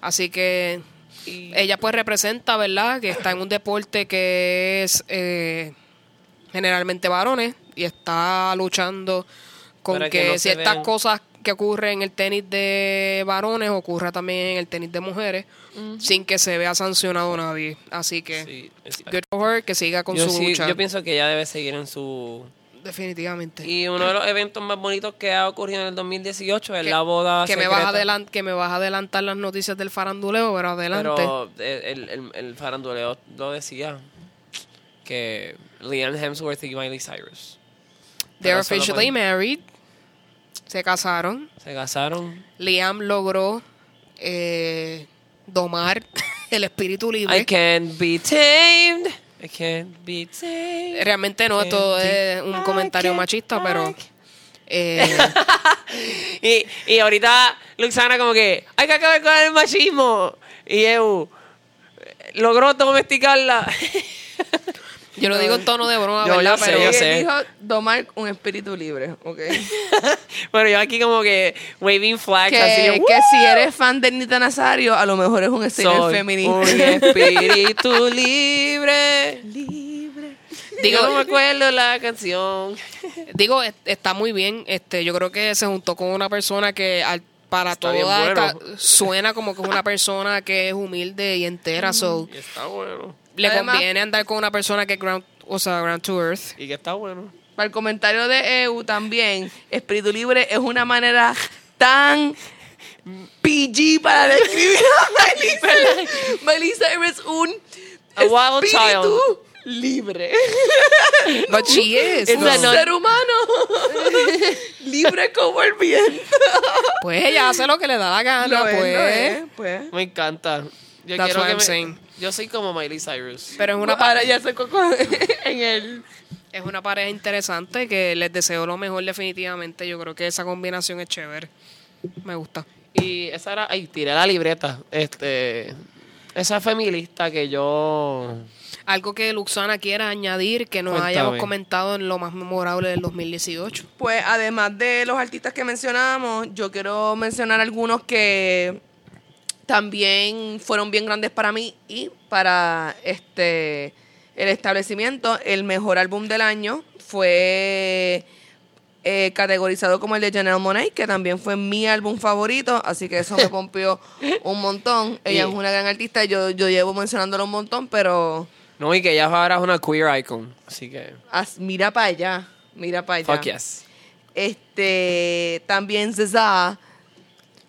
Así que ella pues representa, ¿verdad? Que está en un deporte que es eh, generalmente varones y está luchando con Para que, que no se ciertas vean. cosas que ocurren en el tenis de varones ocurra también en el tenis de mujeres sin que se vea sancionado nadie. Así que Sí, es- good for her, que siga con yo, su sí- lucha. yo pienso que ella debe seguir en su... Definitivamente. Y uno de los eventos más bonitos que ha ocurrido en el 2018 es que, la boda que me vas a adelant- que me vas a adelantar las noticias del faranduleo, pero adelante. Pero el, el, el faranduleo lo decía. Que Liam Hemsworth y Miley Cyrus They're officially married. Se casaron. se casaron. Liam logró eh, domar el espíritu libre. I can't be tamed. I can't be tamed. Realmente no, esto es un comentario machista, pero eh, Y, y ahorita Luxana como que hay que acabar con el machismo. Y Eu logró domesticarla. yo lo digo en tono de broma, Yo- ¿verdad? yo sé, pero yo sé. dijo domar un espíritu libre, ¿ok? Bueno, yo aquí como que waving flags que, así. yo, que si eres fan de Nita Nazario, a lo mejor es un Soy feminista. un espíritu libre. libre. Digo, no me acuerdo la canción. digo, es- está muy bien. Este, yo creo que se juntó con una persona que al- para Está toda esta- suena como que es una persona que es humilde y entera, so Y está bueno. Le Además- conviene andar con una persona que es ground, o sea, ground to earth. Y que está bueno. Para el comentario de EU también, espíritu libre es una manera tan PG para describir a. Miley Cyrus es un A wild espíritu child. libre. But she is. Es un ser humano libre como el viento. Pues ella hace lo que le da la gana, Lo es, pues. lo es, pues. Me encanta. Yo That's quiero what que I'm me- saying. Yo soy como Miley Cyrus. Pero es una, pa- Ahora ya se coco en el es una pareja interesante que les deseo lo mejor definitivamente. Yo creo que esa combinación es chévere. Me gusta. Y esa era, ay, tiré la libreta. Este, esa fue mi lista que yo. Algo que Luxana quiera añadir que nos Cuéntame. hayamos comentado en lo más memorable del 2018. Pues además de los artistas que mencionamos, yo quiero mencionar algunos que también fueron bien grandes para mí y para este el establecimiento. El mejor álbum del año fue eh, categorizado como el de Janelle Monáe, que también fue mi álbum favorito, así que eso me pompió un montón. Ella es una gran artista, yo, yo llevo mencionándolo un montón, pero No, y que ella ahora es una queer icon. Así que. as- mira para allá, mira para allá. Fuck yes. Este, también César,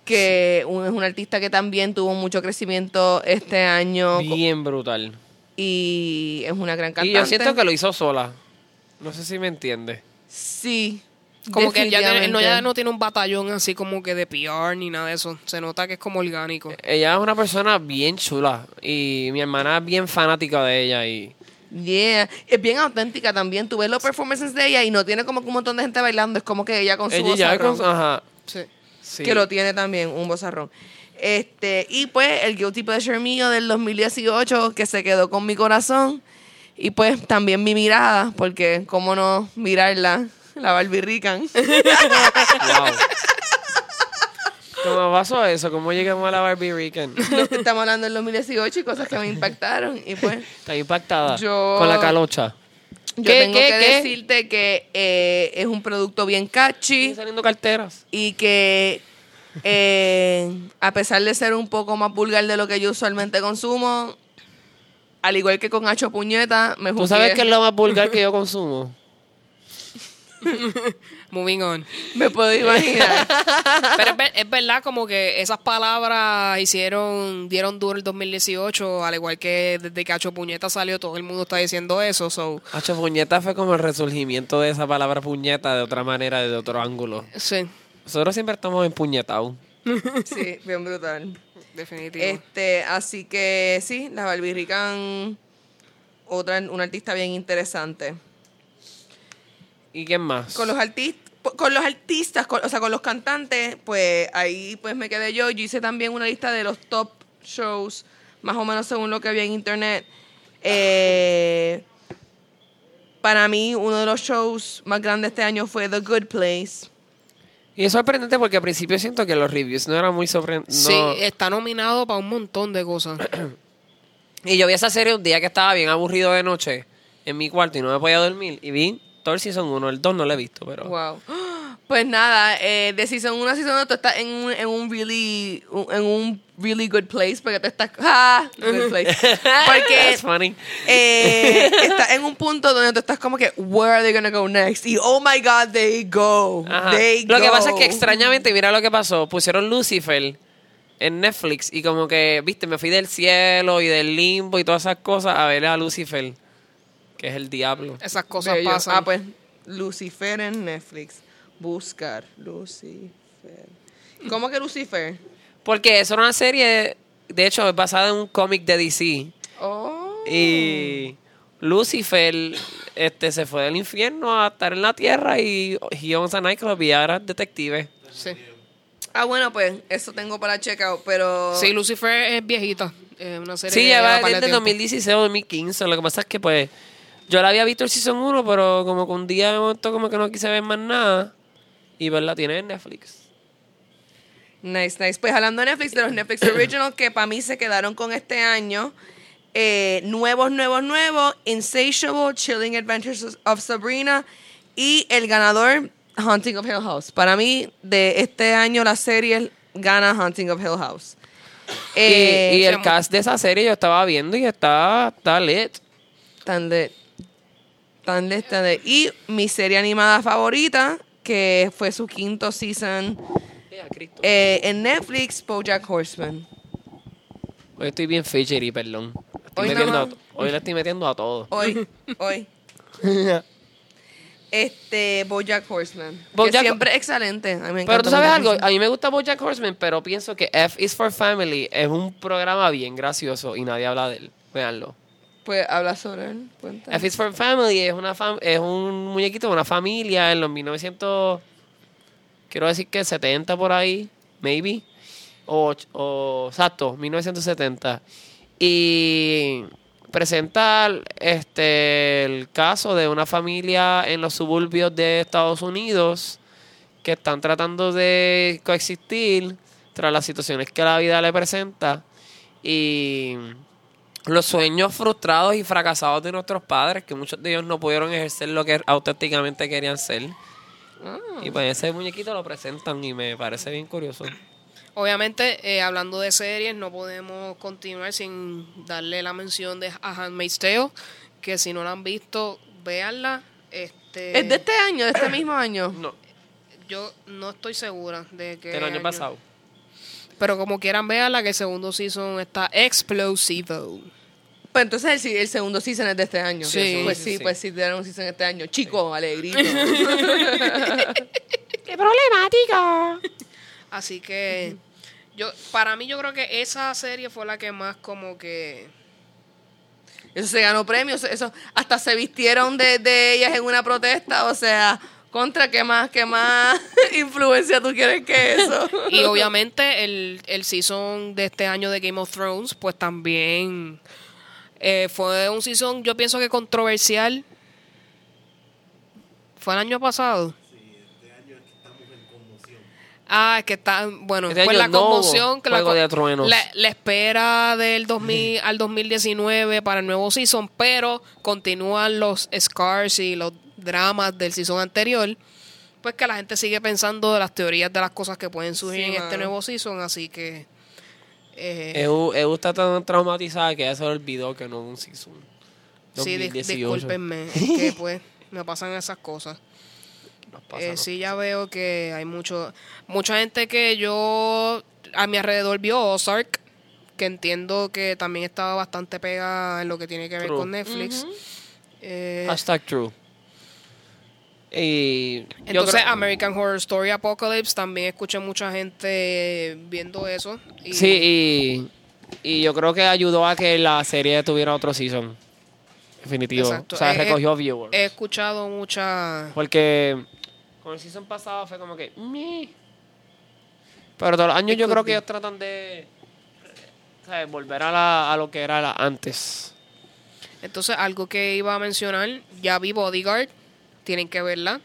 que un- es un artista que también tuvo mucho crecimiento este año Bien brutal. y es una gran Y cantante. yo siento que lo hizo sola. No sé si me entiende. sí. Como que ya, tiene- no, ya no tiene un batallón así como que de PR ni nada de eso. Se nota que es como orgánico. Ella es una persona bien chula. Y mi hermana es bien fanática de ella. Y Yeah. Es bien auténtica también. Tú ves los performances de ella y no tiene como que un montón de gente bailando. Es como que ella con su Ella con- Ajá. Sí. Sí. que lo tiene también, un bozarrón. Este, y pues el Guilty Pleasure mío del 2018 que se quedó con mi corazón y pues también mi mirada, porque cómo no mirarla, la Barbie Rican. Wow. ¿Cómo pasó eso? ¿Cómo llegamos a la Barbie Rican? Estamos hablando del 2018 y cosas que me impactaron y pues Está impactada. Yo- Con la calocha. Yo ¿Qué, tengo qué, que qué? decirte que eh, es un producto bien catchy. Están saliendo carteras. y que eh, a pesar de ser un poco más vulgar de lo que yo usualmente consumo, al igual que con Hacho Puñeta, me ¿Tú jugué- sabes qué es lo más vulgar que yo consumo? Moving on. Me puedo imaginar. Pero es, ver- es verdad como que esas palabras hicieron, dieron duro el 2018, al igual que desde que Hacho Puñeta salió, todo el mundo está diciendo eso. So, Hacho, puñeta fue como el resurgimiento de esa palabra puñeta de otra manera, de otro ángulo. sí, Nosotros siempre estamos empuñetados. sí, bien brutal. definitivo. Este, así que sí, la Barbie Rican, otra, una artista bien interesante. ¿Y quién más? Con los artistas, con los artistas, con- o sea, con los cantantes, pues ahí pues me quedé yo. Yo hice también una lista de los top shows, más o menos según lo que había en internet. Eh, para mí, uno de los shows más grandes este año fue The Good Place. Y es sorprendente porque al principio siento que los reviews no eran muy sorprendentes. Sí, está nominado para un montón de cosas. Y yo vi esa serie un día que estaba bien aburrido de noche en mi cuarto y no me podía dormir. Y vi el Season 1. El 2 no lo he visto, pero... Wow. Pues nada, eh, de season 1 a season 2 tú estás en un, en un really un- en un really good place porque tú estás ah, good place. Porque That's funny. eh, estás en un punto donde tú estás como que where are they gonna go next? Y oh my god, they go. Ajá. They Lo que go. pasa es que extrañamente, mira lo que pasó. Pusieron Lucifer en Netflix y como que, viste, me fui del cielo y del limbo y todas esas cosas a ver a Lucifer, que es el diablo. Esas cosas Bello. pasan. Ah, pues Lucifer en Netflix. Buscar Lucifer. ¿Cómo que Lucifer? Porque eso era una serie, de hecho, es basada en un cómic de DC. Oh. Y Lucifer este, se fue del infierno a estar en la tierra y he owns a nightclub y ahora es detective. Sí. Ah, bueno, pues eso tengo para check out, pero Sí, Lucifer es viejita. Es una serie Sí, lleva desde tiempo. 2016 o 2015. Lo que pasa es que, pues, yo la había visto el Season 1, pero como que un día de momento como que no quise ver más nada. Y pues la tiene en Netflix. Nice, nice. Pues hablando de Netflix, de los Netflix Originals que para mí se quedaron con este año. eh, nuevos, nuevos, nuevos. Insatiable, Chilling Adventures of Sabrina. Y el ganador, Haunting of Hill House. Para mí, de este año la serie gana Haunting of Hill House. Y- Eh, y, el sí, cast de esa serie yo estaba viendo y está, está lit. Tan de. De. Y mi serie animada favorita, que fue su quinto season eh, en Netflix, Bojack Horseman. Hoy estoy bien fidgety, perdón. Estoy Hoy metiendo no. a hoy le estoy metiendo a todo. Hoy, hoy. Este, Bojack Horseman. que Bojack- siempre excelente. A mí me Pero tú sabes algo, a mí me gusta BoJack Horseman, pero pienso que F is for Family es un programa bien gracioso y nadie habla de él. Véanlo. Pues habla sobre él. Cuenta. F is for Family es una fam- es un muñequito de una familia en los 1900 quiero decir que 70 por ahí, maybe o, o exacto, 1970. Y presenta este el caso de una familia en los suburbios de Estados Unidos que están tratando de coexistir tras las situaciones que la vida le presenta y los sueños frustrados y fracasados de nuestros padres, que muchos de ellos no pudieron ejercer lo que auténticamente querían ser. Y pues ese muñequito lo presentan y me parece bien curioso. Obviamente, eh, hablando de series, no podemos continuar sin darle la mención de A Handmaid's Tale, que si no la han visto, véanla. Este, ¿Es de este año, de este mismo año? No, Yo no estoy segura de que... del año pasado. Pero como quieran, véanla, que el segundo season está explosivo. Pues entonces el, el segundo season es de este año. Sí. Pues Sí, sí, sí. pues sí, dieron un season este año. Chico, alegrito. ¡Qué problemática! Así que yo para mí yo creo que esa serie fue la que más como que Eso se ganó premios, eso hasta se vistieron de, de ellas en una protesta, o sea, contra qué más, qué más influencia tú quieres que eso. Y obviamente el, el season de este año de Game of Thrones, pues también eh, fue un season, yo pienso que controversial. Fue el año pasado. Ah, es que está, bueno, Este pues año la conmoción, que la, Juego co- de Truenos. la, la espera del 2000 al 2019 para el nuevo season, pero continúan los scars y los dramas del season anterior, pues que la gente sigue pensando de las teorías de las cosas que pueden surgir Sí, en este nuevo season, así que eh, Eu, Eu está tan traumatizada que ya se olvidó que no es un season. sí, dis- 2018. discúlpenme, es que pues me pasan esas cosas. Pasa, Eh, sí, ya veo que hay mucho, mucha gente que yo a mi alrededor vio Ozark, que entiendo que también estaba bastante pegada en lo que tiene que ver True. con Netflix. Eh, Hashtag true. Y yo entonces, creo- American Horror Story Apocalypse, también escuché mucha gente viendo eso. Y sí, y, y yo creo que ayudó a que la serie tuviera otro season. Definitivo. Exacto. O sea, Eh, recogió viewers. He escuchado mucha... Porque con el season pasado fue como que. "Meh". Pero todos los años yo creo que ellos tratan de. ¿sabes? Volver a, la- a lo que era la antes. Entonces, algo que iba a mencionar, ya vi Bodyguard, tienen que verla.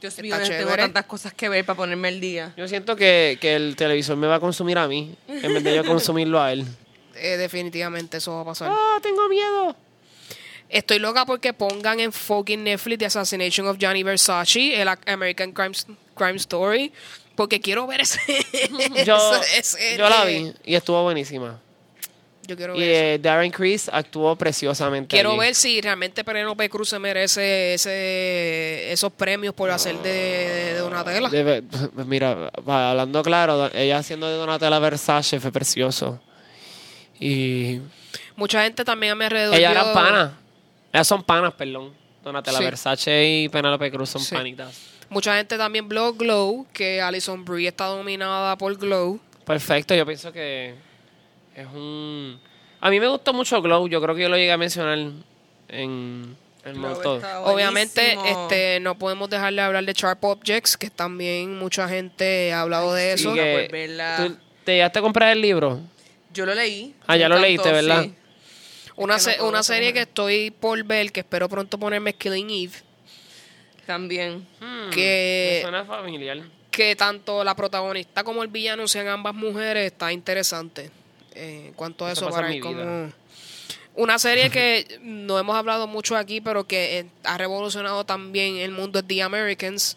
Dios Está mío, tengo chévere. tantas cosas que ver para ponerme el día. Yo siento que, que el televisor me va a consumir a mí en vez de yo consumirlo a él. Eh, definitivamente eso va a pasar. ¡Ah, tengo miedo! Estoy loca porque pongan en fucking Netflix The Assassination of Gianni Versace, el American Crime, Crime Story, porque quiero ver ese. Yo, ese- ese- yo la vi y estuvo buenísima. Yo quiero Y ver. eh, Darren Criss actuó preciosamente. Quiero allí. ver si realmente Penélope Cruz se merece ese, esos premios por hacer de, de Donatella. Pues mira, hablando claro, ella haciendo de Donatella Versace fue precioso. Y Mucha gente también a mi alrededor. ellas eran panas. Ellas son panas, perdón. Donatella Sí. Versace y Penelope Cruz son Sí. panitas. Mucha gente también vio Glow, que Alison Brie está dominada por Glow. Perfecto, yo pienso que es un... A mí me gustó mucho Glow, yo creo que yo lo llegué a mencionar en el Obviamente, este, no podemos dejar de hablar de Sharp Objects, que también mucha gente ha hablado de eso. que- que, por verla. ¿tú ¿Te llegaste a comprar el libro? Yo lo leí. Ah, ya lo encantó, leíste, ¿verdad? sí. Una, no se- una serie que estoy por ver, que espero pronto ponerme es Killing Eve, También. Hmm, Que- me suena familiar. que tanto la protagonista como el villano sean ambas mujeres, está interesante. En cuanto a Eso eso, para ir como... Una serie que no hemos hablado mucho aquí, pero que eh, ha revolucionado también el mundo es The Americans,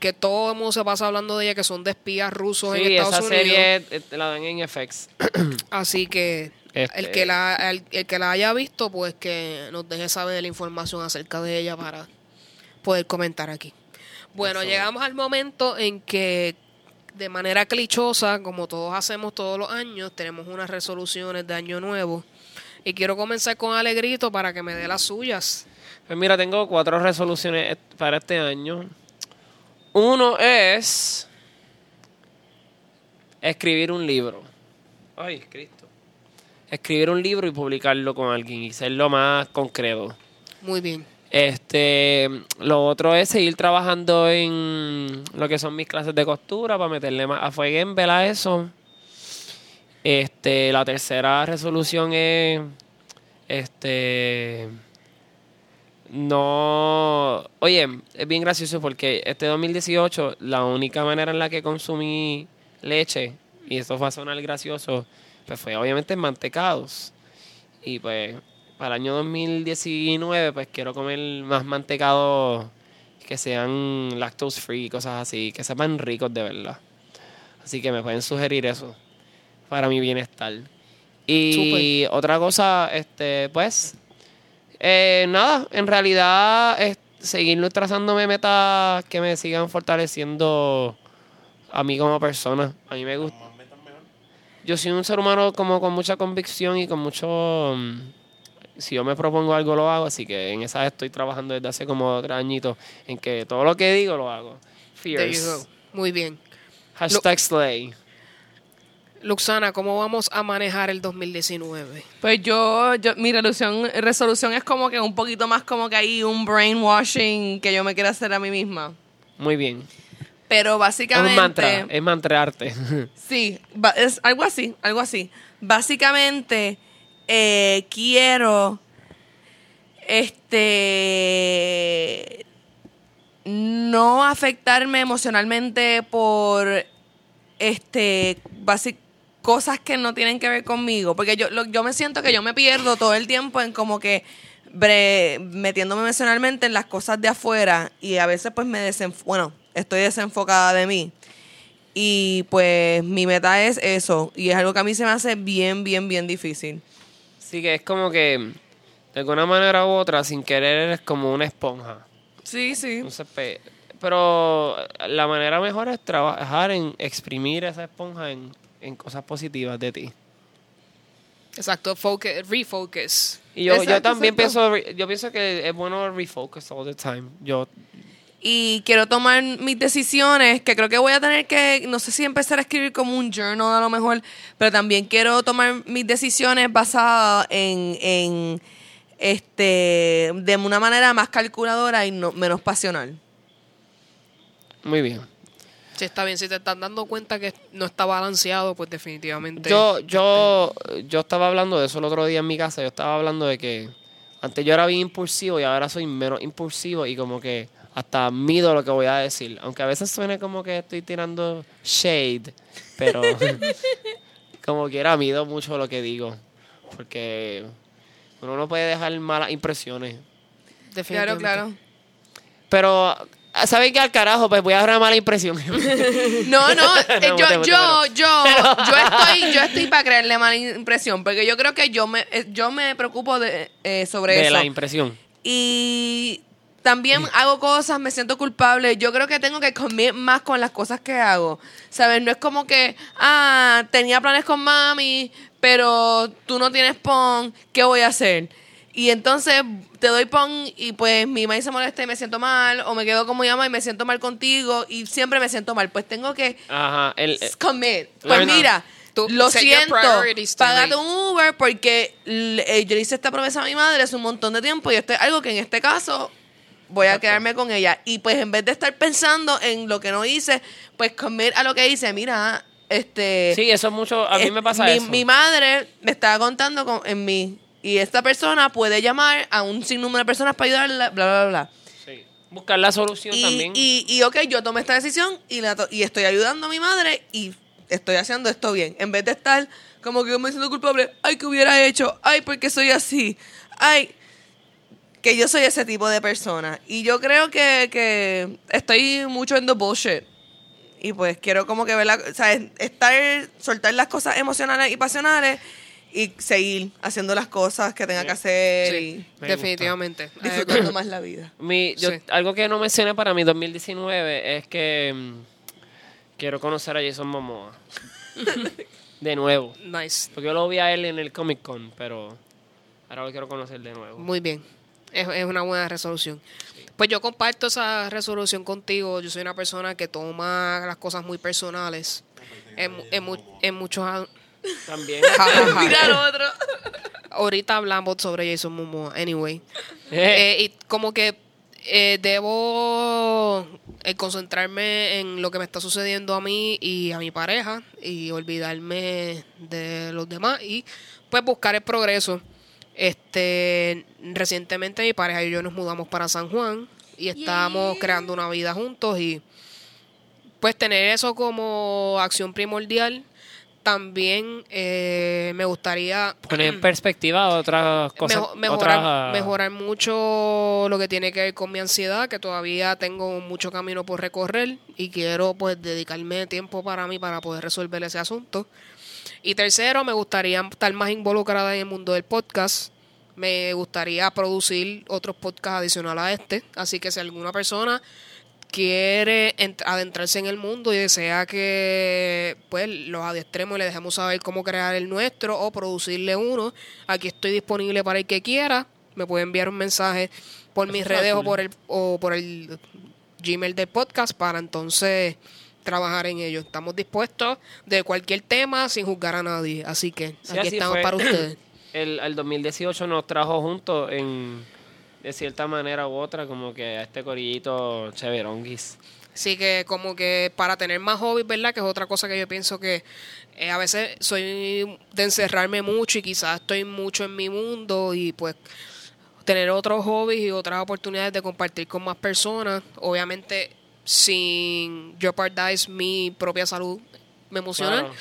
que todo el mundo se pasa hablando de ella, que son de espías rusos en Sí, Estados esa Unidos. serie eh, la dan en FX. Así que Este- el que la el, el que la haya visto, pues que nos deje saber la información acerca de ella para poder comentar aquí. Bueno, Eso. llegamos al momento en que de manera clichosa, como todos hacemos todos los años, tenemos unas resoluciones de año nuevo. Y quiero comenzar con Alegrito para que me dé las suyas. Pues mira, tengo cuatro resoluciones para este año. Uno es escribir un libro. Ay, Cristo. Escribir un libro y publicarlo con alguien y ser lo más concreto. Muy bien. Este, lo otro es seguir trabajando en lo que son mis clases de costura para meterle más a fuego a eso. Este, la tercera resolución es este no, oye, es bien gracioso porque este 2018 la única manera en la que consumí leche y esto va a sonar gracioso, pues fue obviamente en mantecados. Y pues para el año 2019 pues quiero comer más mantecados que sean lactose free y cosas así, que sepan ricos de verdad. Así que me pueden sugerir eso para mi bienestar. Y otra cosa, este, pues, eh, nada, en realidad es seguir trazándome metas que me sigan fortaleciendo a mí como persona. A mí me gusta. Yo soy un ser humano como con mucha convicción y con mucho... Si yo me propongo algo, lo hago. Así que en esa estoy trabajando desde hace como tres añitos. En que todo lo que digo, lo hago. There you Fierce. go. Muy bien. Hashtag slay. Luxana, ¿cómo vamos a manejar el 2019? Pues yo, yo mi resolución, resolución es como que un poquito más como que hay un brainwashing que yo me quiero hacer a mí misma. Muy bien. Pero Es básicamente... un mantra, es mantrearte. Sí, es algo así, algo así. Básicamente, eh, quiero este no afectarme emocionalmente por este basi- cosas que no tienen que ver conmigo. Porque yo, lo- yo me siento que yo me pierdo todo el tiempo en como que bre- metiéndome emocionalmente en las cosas de afuera y a veces pues me desenf bueno, estoy desenfocada de mí. Y pues mi meta es eso. Y es algo que a mí se me hace bien, bien, bien difícil. Así que es como que, de alguna manera u otra, sin querer, eres como una esponja. Sí, sí. Entonces, pero la manera mejor es trabajar en exprimir esa esponja en, en cosas positivas de ti. Exacto, focus, refocus. Y yo, yo también exacto. pienso, yo pienso que es bueno refocus all the time. Yo, Y quiero tomar mis decisiones, que creo que voy a tener que, no sé si empezar a escribir como un journal a lo mejor, pero también quiero tomar mis decisiones basadas en, en este, de una manera más calculadora y no, menos pasional. muy bien. Si está bien, si te estás dando cuenta que no está balanceado, pues definitivamente. Yo, yo, yo estaba hablando de eso el otro día en mi casa. Yo estaba hablando de que antes yo era bien impulsivo y ahora soy menos impulsivo y como que hasta mido lo que voy a decir. Aunque a veces suene como que estoy tirando shade, pero como quiera mido mucho lo que digo. Porque uno no puede dejar malas impresiones. Claro, definitivamente. claro. Pero, ¿saben qué al carajo? Pues voy a dar una mala impresión. No, no, eh, Me yo, yo, yo, yo estoy, yo estoy para crearle mala impresión, porque yo creo que yo me, eh, yo me preocupo de, eh, sobre de eso. la impresión. Y también hago cosas, me siento culpable. Yo creo que tengo que comer más con las cosas que hago. ¿Sabes? No es como que, ah, tenía planes con mami, pero tú no tienes pon, ¿qué voy a hacer? Y entonces te doy pon y pues mi mamá se molesta y me siento mal, o me quedo con mi mamá y me siento mal contigo y siempre me siento mal. Pues tengo que Ajá. El, eh, commit. Pues mira, Tú lo siento, págate un Uber porque eh, yo le hice esta promesa a mi madre hace un montón de tiempo y esto es algo que en este caso voy a quedarme con ella. Y pues en vez de estar pensando en lo que no hice, pues commit a lo que hice. Mira, este... sí, eso es mucho. A mí me pasa mi, eso. Mi madre me estaba contando con- en mí y esta persona puede llamar a un sinnúmero de personas para ayudarla, bla, bla, bla. Sí. Buscar la solución Y, también. y, y ok, yo tomé esta decisión y, la to- y estoy ayudando a mi madre y estoy haciendo esto bien. En vez de estar como que yo me siento culpable, ay, que hubiera hecho, ay, porque soy así, ay, que yo soy ese tipo de persona. Y yo creo que, que estoy mucho en the bullshit. Y pues quiero como que ver la, o sea, estar, soltar las cosas emocionales y pasionales y seguir haciendo las cosas que tenga que hacer Sí, Me definitivamente. y disfrutando más la vida. Mi, yo, Sí. Algo que no mencioné para mi 2019 es que mm, quiero conocer a Jason Momoa. de nuevo. Nice. Porque yo lo vi a él en el Comic Con, pero ahora lo quiero conocer de nuevo. Muy bien. Es, es una buena resolución. Pues yo comparto esa resolución contigo. Yo soy una persona que toma las cosas muy personales. En, en, mu- en muchos... También. Ja, ja, ja. Mira lo otro. Ahorita hablamos sobre Jason Momoa. Anyway. Eh, Eh, y como que eh, debo eh, concentrarme en lo que me está sucediendo a mí y a mi pareja y olvidarme de los demás y pues buscar el progreso. Este, recientemente mi pareja y yo nos mudamos para San Juan y estamos creando una vida juntos y pues tener eso como acción primordial. También eh, me gustaría Poner en perspectiva otras cosas. Mejo- mejorar, otras- mejorar mucho lo que tiene que ver con mi ansiedad, que todavía tengo mucho camino por recorrer y quiero pues dedicarme tiempo para mí para poder resolver ese asunto. Y tercero, me gustaría estar más involucrada en el mundo del podcast. Me gustaría producir otros podcasts adicionales a este. Así que si alguna persona quiere ent- adentrarse en el mundo y desea que pues los adiestremos y le dejemos saber cómo crear el nuestro o producirle uno, aquí estoy disponible para el que quiera. Me puede enviar un mensaje por mis redes o por el o por el Gmail del podcast para entonces trabajar en ello. Estamos dispuestos de cualquier tema sin juzgar a nadie. Así que Sí, aquí así estamos fue. para ustedes. El, el 2018 nos trajo juntos en, de cierta manera u otra, como que a este corillito cheveronguis. Así que como que para tener más hobbies, ¿verdad? Que es otra cosa que yo pienso que eh, a veces soy de encerrarme mucho y quizás estoy mucho en mi mundo y pues tener otros hobbies y otras oportunidades de compartir con más personas, obviamente sin jeopardize mi propia salud emocional, Claro.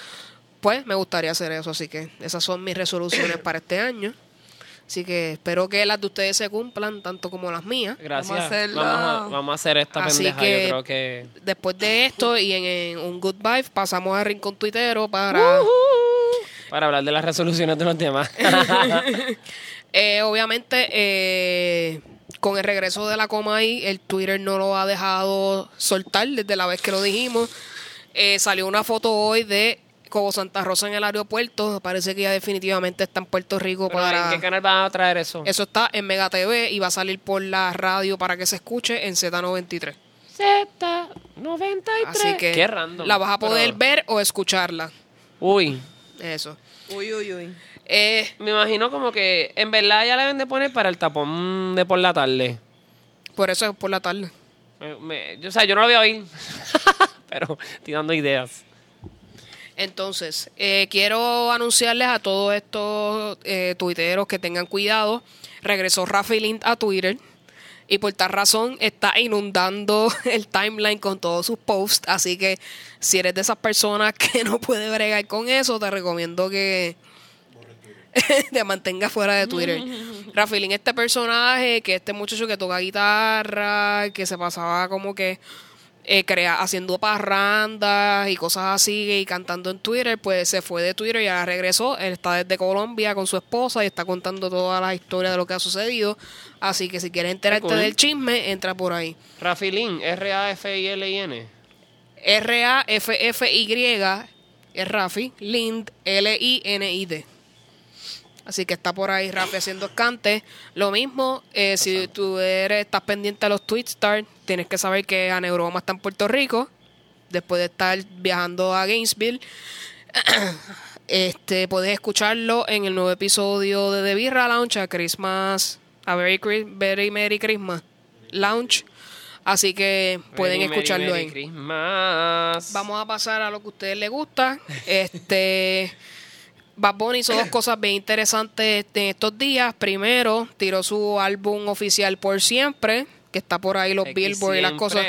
pues me gustaría hacer eso. Así que esas son mis resoluciones para este año. Así que espero que las de ustedes se cumplan, tanto como las mías. Gracias. Vamos a Vamos hacerlo. a, vamos a hacer esta Así pendeja. que- Yo creo que. Después de esto y en, en un good vibe pasamos a Rincón Tuitero para... Para hablar de las resoluciones de los demás. Eh, obviamente, eh, con el regreso de la coma ahí, el Twitter no lo ha dejado soltar desde la vez que lo dijimos. Eh, salió una foto hoy de Cobo Santa Rosa en el aeropuerto. Parece que ya definitivamente está en Puerto Rico Pero, para... ¿En qué canal van a traer eso? Eso está en Mega TV y va a salir por la radio para que se escuche en Z93. Z93. Así que Qué random. la vas a poder Pero- ver o escucharla. Uy. Eso. Uy, uy, uy. Eh, Me imagino como que en verdad ya le deben de poner para el tapón de por la tarde. por eso es por la tarde. Me- me- yo, o sea, yo no lo voy a oír. Pero estoy dando ideas. Entonces, eh, quiero anunciarles a todos estos eh, tuiteros que tengan cuidado. Regresó Rafi Lind a Twitter y por tal razón está inundando el timeline con todos sus posts. Así que si eres de esas personas que no puede bregar con eso, te recomiendo que te mantengas fuera de Twitter. Rafi Lind, este personaje, que este muchacho que toca guitarra, que se pasaba como que eh, crea, haciendo parrandas y cosas así y cantando en Twitter, pues se fue de Twitter y ahora regresó. Él está desde Colombia con su esposa y está contando todas las historias de lo que ha sucedido. Así que si quieres enterarte cool. del chisme, entra por ahí. Rafilín, R-A-F-I-L-I-N. R-A-F-F-Y es Rafi, Lind, L-I-N-I-D. Así que está por ahí Rafi haciendo escante. Lo mismo, eh, si tú eres, estás pendiente a los Twitstar, tienes que saber que Aneuroma está en Puerto Rico, después de estar viajando a Gainesville. este, puedes escucharlo en el nuevo episodio de The Birra Lounge, a Christmas, a Very, Very Merry Christmas Lounge. Así que pueden Merry, escucharlo Merry ahí. Christmas. Vamos a pasar a lo que a ustedes les gusta. Este Bad Bunny hizo dos cosas bien interesantes en estos días. Primero, tiró su álbum oficial por siempre, que está por ahí los billboards y las cosas.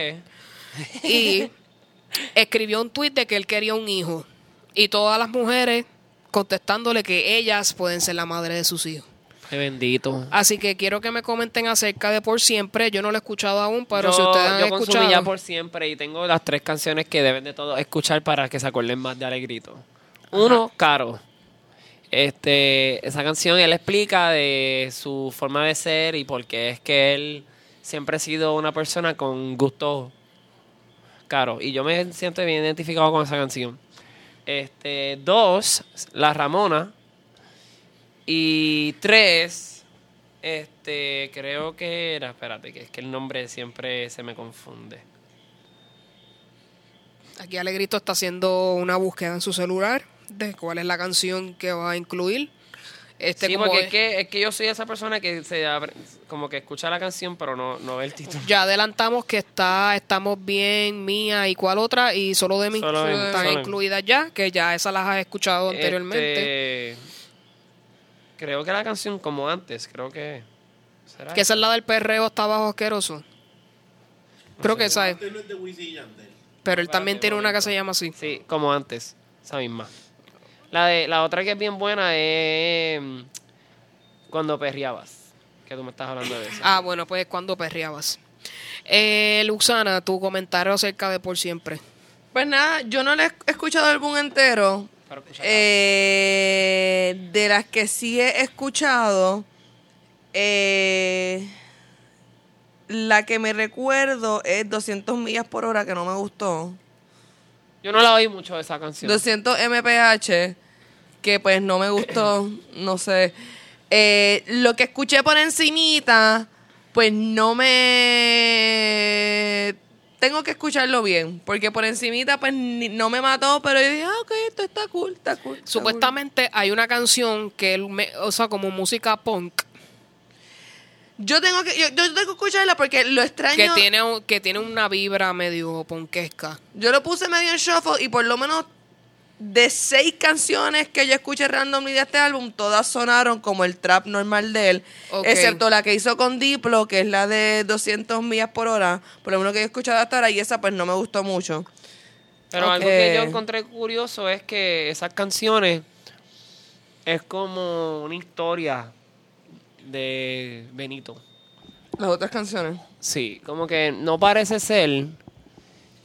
Y escribió un tweet de que él quería un hijo. Y todas las mujeres contestándole que ellas pueden ser la madre de sus hijos. Qué bendito. Así que quiero que me comenten acerca de Por Siempre. Yo no lo he escuchado aún, pero yo, si ustedes han yo escuchado. ya por siempre y tengo las tres canciones que deben de todos escuchar para que se acuerden más de Alegrito. Uno, Caro. Este, esa canción él explica de su forma de ser y por qué es que él siempre ha sido una persona con gusto caro. Y yo me siento bien identificado con esa canción. Este, dos, La Ramona. Y tres, este, creo que era, espérate, que es que el nombre siempre se me confunde. Aquí Alegrito está haciendo una búsqueda en su celular de cuál es la canción que va a incluir. Este sí, como porque es- es que, es que yo soy esa persona que se abre- como que escucha la canción pero no, no ve el título. ya adelantamos que está Estamos Bien, Mía y cuál otra, y Solo de mí. Solo están solo incluidas ya, que ya esas las has escuchado anteriormente. Este, creo que la canción como antes, creo que... ¿será Que esa es la del perreo está bajo asqueroso. Creo que esa es. Antes no es de Wisin y Yandel. Pero él también tiene una que se llama así. Sí, como antes, esa misma. La de la otra que es bien buena es mm, cuando perreabas, que tú me estás hablando de eso. Ah, bueno, pues cuando perreabas. Eh, Luxana, tu comentario acerca de Por Siempre. Pues nada, yo no le he escuchado el álbum entero. Eh, de las que sí he escuchado, eh, la que me recuerdo es 200 millas por hora, que no me gustó. Yo no la oí mucho esa canción. 200 mph, que pues no me gustó, no sé. Eh, lo que escuché por encimita, pues no me tengo que escucharlo bien, porque por encimita pues ni- no me mató, pero yo dije, ah, ok, esto está cool, está cool. está cool". Supuestamente hay una canción que, él me- o sea, como música punk, Yo tengo que, yo, yo tengo que escucharla porque lo extraño. que tiene, un- que tiene una vibra medio punkesca. Yo lo puse medio en shuffle y por lo menos de seis canciones que yo escuché randomly de este álbum, todas sonaron como el trap normal de él, excepto la que hizo con Diplo, que es la de 200 millas por hora, por lo menos que yo he escuchado hasta ahora, y esa pues no me gustó mucho. Pero algo que yo encontré curioso es que esas canciones es como una historia de Benito. Las otras canciones. Sí, como que no parece ser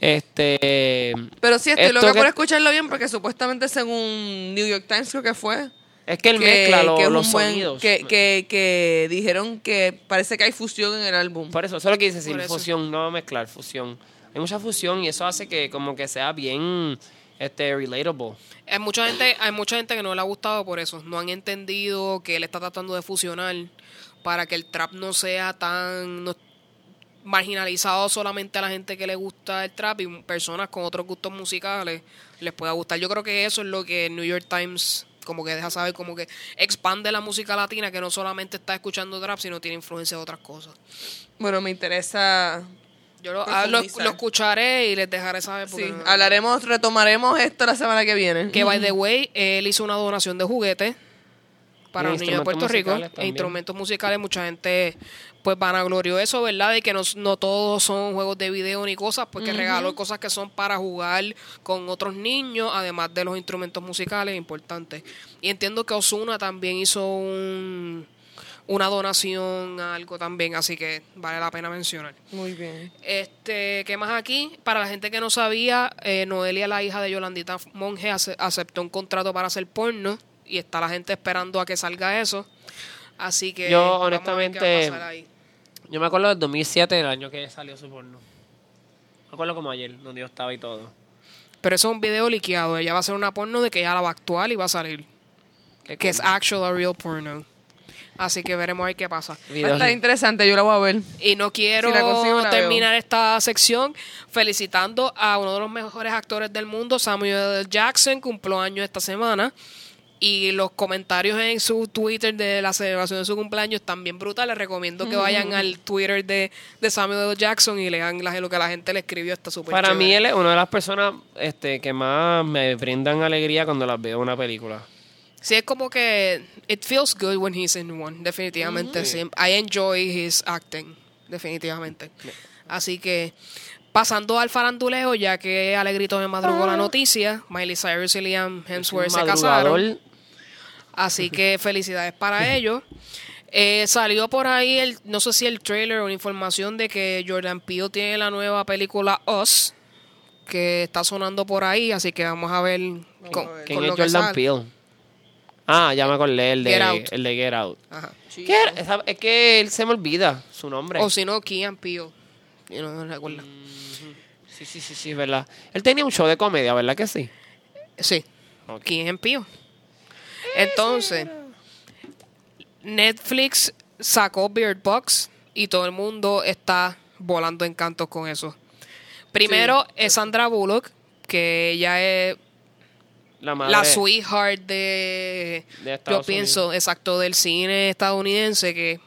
este Pero sí, estoy Esto loca que- por escucharlo bien porque supuestamente según New York Times creo que fue, es que él que, mezcla lo- que los buen- sonidos. que, que, que dijeron que parece que hay fusión en el álbum. Por eso, eso es lo que dice eso. fusión, no mezclar, fusión. Hay mucha fusión y eso hace que como que sea bien este relatable. Hay mucha gente, hay mucha gente que no le ha gustado por eso. No han entendido que él está tratando de fusionar para que el trap no sea tan no- marginalizado solamente a la gente que le gusta el trap y personas con otros gustos musicales les pueda gustar. Yo creo que eso es lo que New York Times como que deja saber, como que expande la música latina que no solamente está escuchando trap, sino tiene influencia de otras cosas. Bueno, me interesa Yo lo, ah, lo, escucharé y les dejaré saber. porque Sí, no- hablaremos, retomaremos esto la semana que viene. Que, by the way, él hizo una donación de juguetes para los niños de Puerto Rico. E instrumentos musicales, mucha gente pues vanaglorió eso, ¿verdad? De que no, no todos son juegos de video ni cosas, porque regaló cosas que son para jugar con otros niños, además de los instrumentos musicales importantes. Y entiendo que Osuna también hizo un, una donación a algo también, así que vale la pena mencionar. Muy bien. Este, ¿qué más aquí? Para la gente que no sabía, eh, Noelia, la hija de Yolandita Monge, ace- aceptó un contrato para hacer porno y está la gente esperando a que salga eso. Así que Yo, vamos a ver qué va a honestamente, pasar ahí. Yo me acuerdo del 2007, el año que salió su porno. Me acuerdo como ayer, donde yo estaba y todo. Pero eso es un video liqueado. Ella va a hacer una porno de que ella la va a actuar y va a salir. Que es actual a real porno. Así que veremos a ver qué pasa. Va a Videos- estar interesante, yo la voy a ver. Y no quiero Si la consigo, la terminar esta sección felicitando a uno de los mejores actores del mundo, Samuel L. Jackson, cumplió años esta semana. Y los comentarios en su Twitter de la celebración de su cumpleaños están bien brutales. recomiendo que vayan al Twitter de, de Samuel L. Jackson y lean la- lo que la gente le escribió. Está súper Para mí chévere. él es una de las personas este, que más me brindan alegría cuando las veo en una película. Sí, es como que it feels good when he's in one, definitivamente. Sí, I enjoy his acting, definitivamente. Así que pasando al faranduleo, ya que Alegrito me madrugó la noticia, Miley Cyrus y Liam Hemsworth se casaron. Así que felicidades para ellos. Eh, salió por ahí, el, no sé si el trailer o la información de que Jordan Peele tiene la nueva película Us, que está sonando por ahí, así que vamos a ver con. ¿Quién con es lo que Jordan sale. Peele? Ah, ya me acordé, el de Get Out. El de Get Out. Ajá. ¿Qué era? Esa- Es que él se me olvida su nombre. O si no, Kian Peele. Yo no recuerdo. Sí, sí, sí, sí, es verdad. Él tenía un show de comedia, ¿verdad que sí? Sí. Ok. Kian Peele. Entonces, Netflix sacó Beard Box y todo el mundo está volando en cantos con eso. Primero es Sandra Bullock, que ella es La madre. la sweetheart de, De yo pienso, exacto, del cine estadounidense, que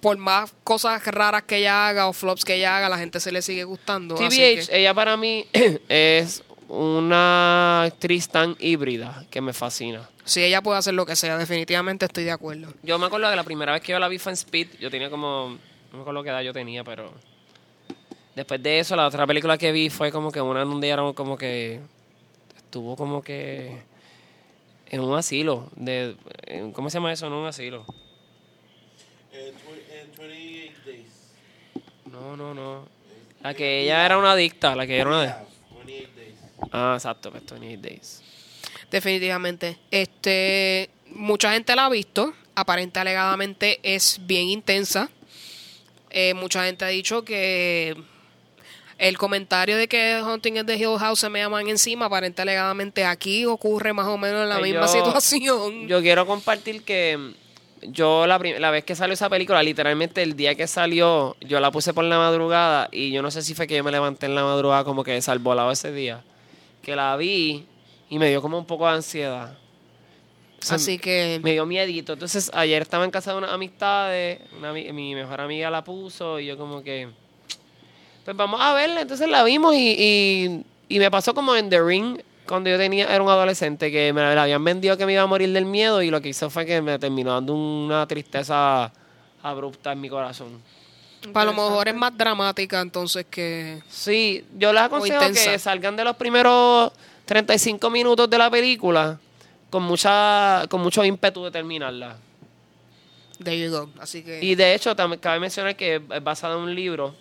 por más cosas raras que ella haga o flops que ella haga, la gente se le sigue gustando. así TBH, que- ella para mí es una actriz tan híbrida que me fascina. si ella puede hacer lo que sea, definitivamente estoy de acuerdo. Yo me acuerdo que la primera vez que yo la vi fue en Speed, yo tenía como, no me acuerdo qué edad yo tenía, pero después de eso la otra película que vi fue como que una donde ella era como que estuvo como que en un asilo, de, en- ¿cómo se llama eso? En un asilo. En 20 en 28 days. No, no, no. La que ella era una adicta, la que era una... Yeah, 28 days. Ah, exacto, pues 28 Days. Definitivamente. Este, mucha gente la ha visto. Aparente alegadamente es bien intensa. Eh, mucha gente ha dicho que el comentario de que Hunting at the Hill House se me llaman encima, aparente alegadamente aquí ocurre más o menos la Pues misma yo- situación. Yo quiero compartir que yo la, la vez que salió esa película, literalmente el día que salió, yo la puse por la madrugada y yo no sé si fue que yo me levanté en la madrugada como que salvolado ese día. Que la vi y me dio como un poco de ansiedad. O sea, Así que me dio miedito. Entonces, ayer estaba en casa de unas amistades, una mi mejor amiga la puso y yo como que, pues vamos a verla. Entonces la vimos y, y, y me pasó como en The Ring, cuando yo tenía era un adolescente, que me la habían vendido que me iba a morir del miedo y lo que hizo fue que me terminó dando una tristeza abrupta en mi corazón. a lo mejor es más dramática entonces que... Sí, yo les aconsejo que salgan de los primeros 35 minutos de la película con mucha con mucho ímpetu de terminarla. There you go. Así que... Y de hecho, también cabe mencionar que es basado en un libro.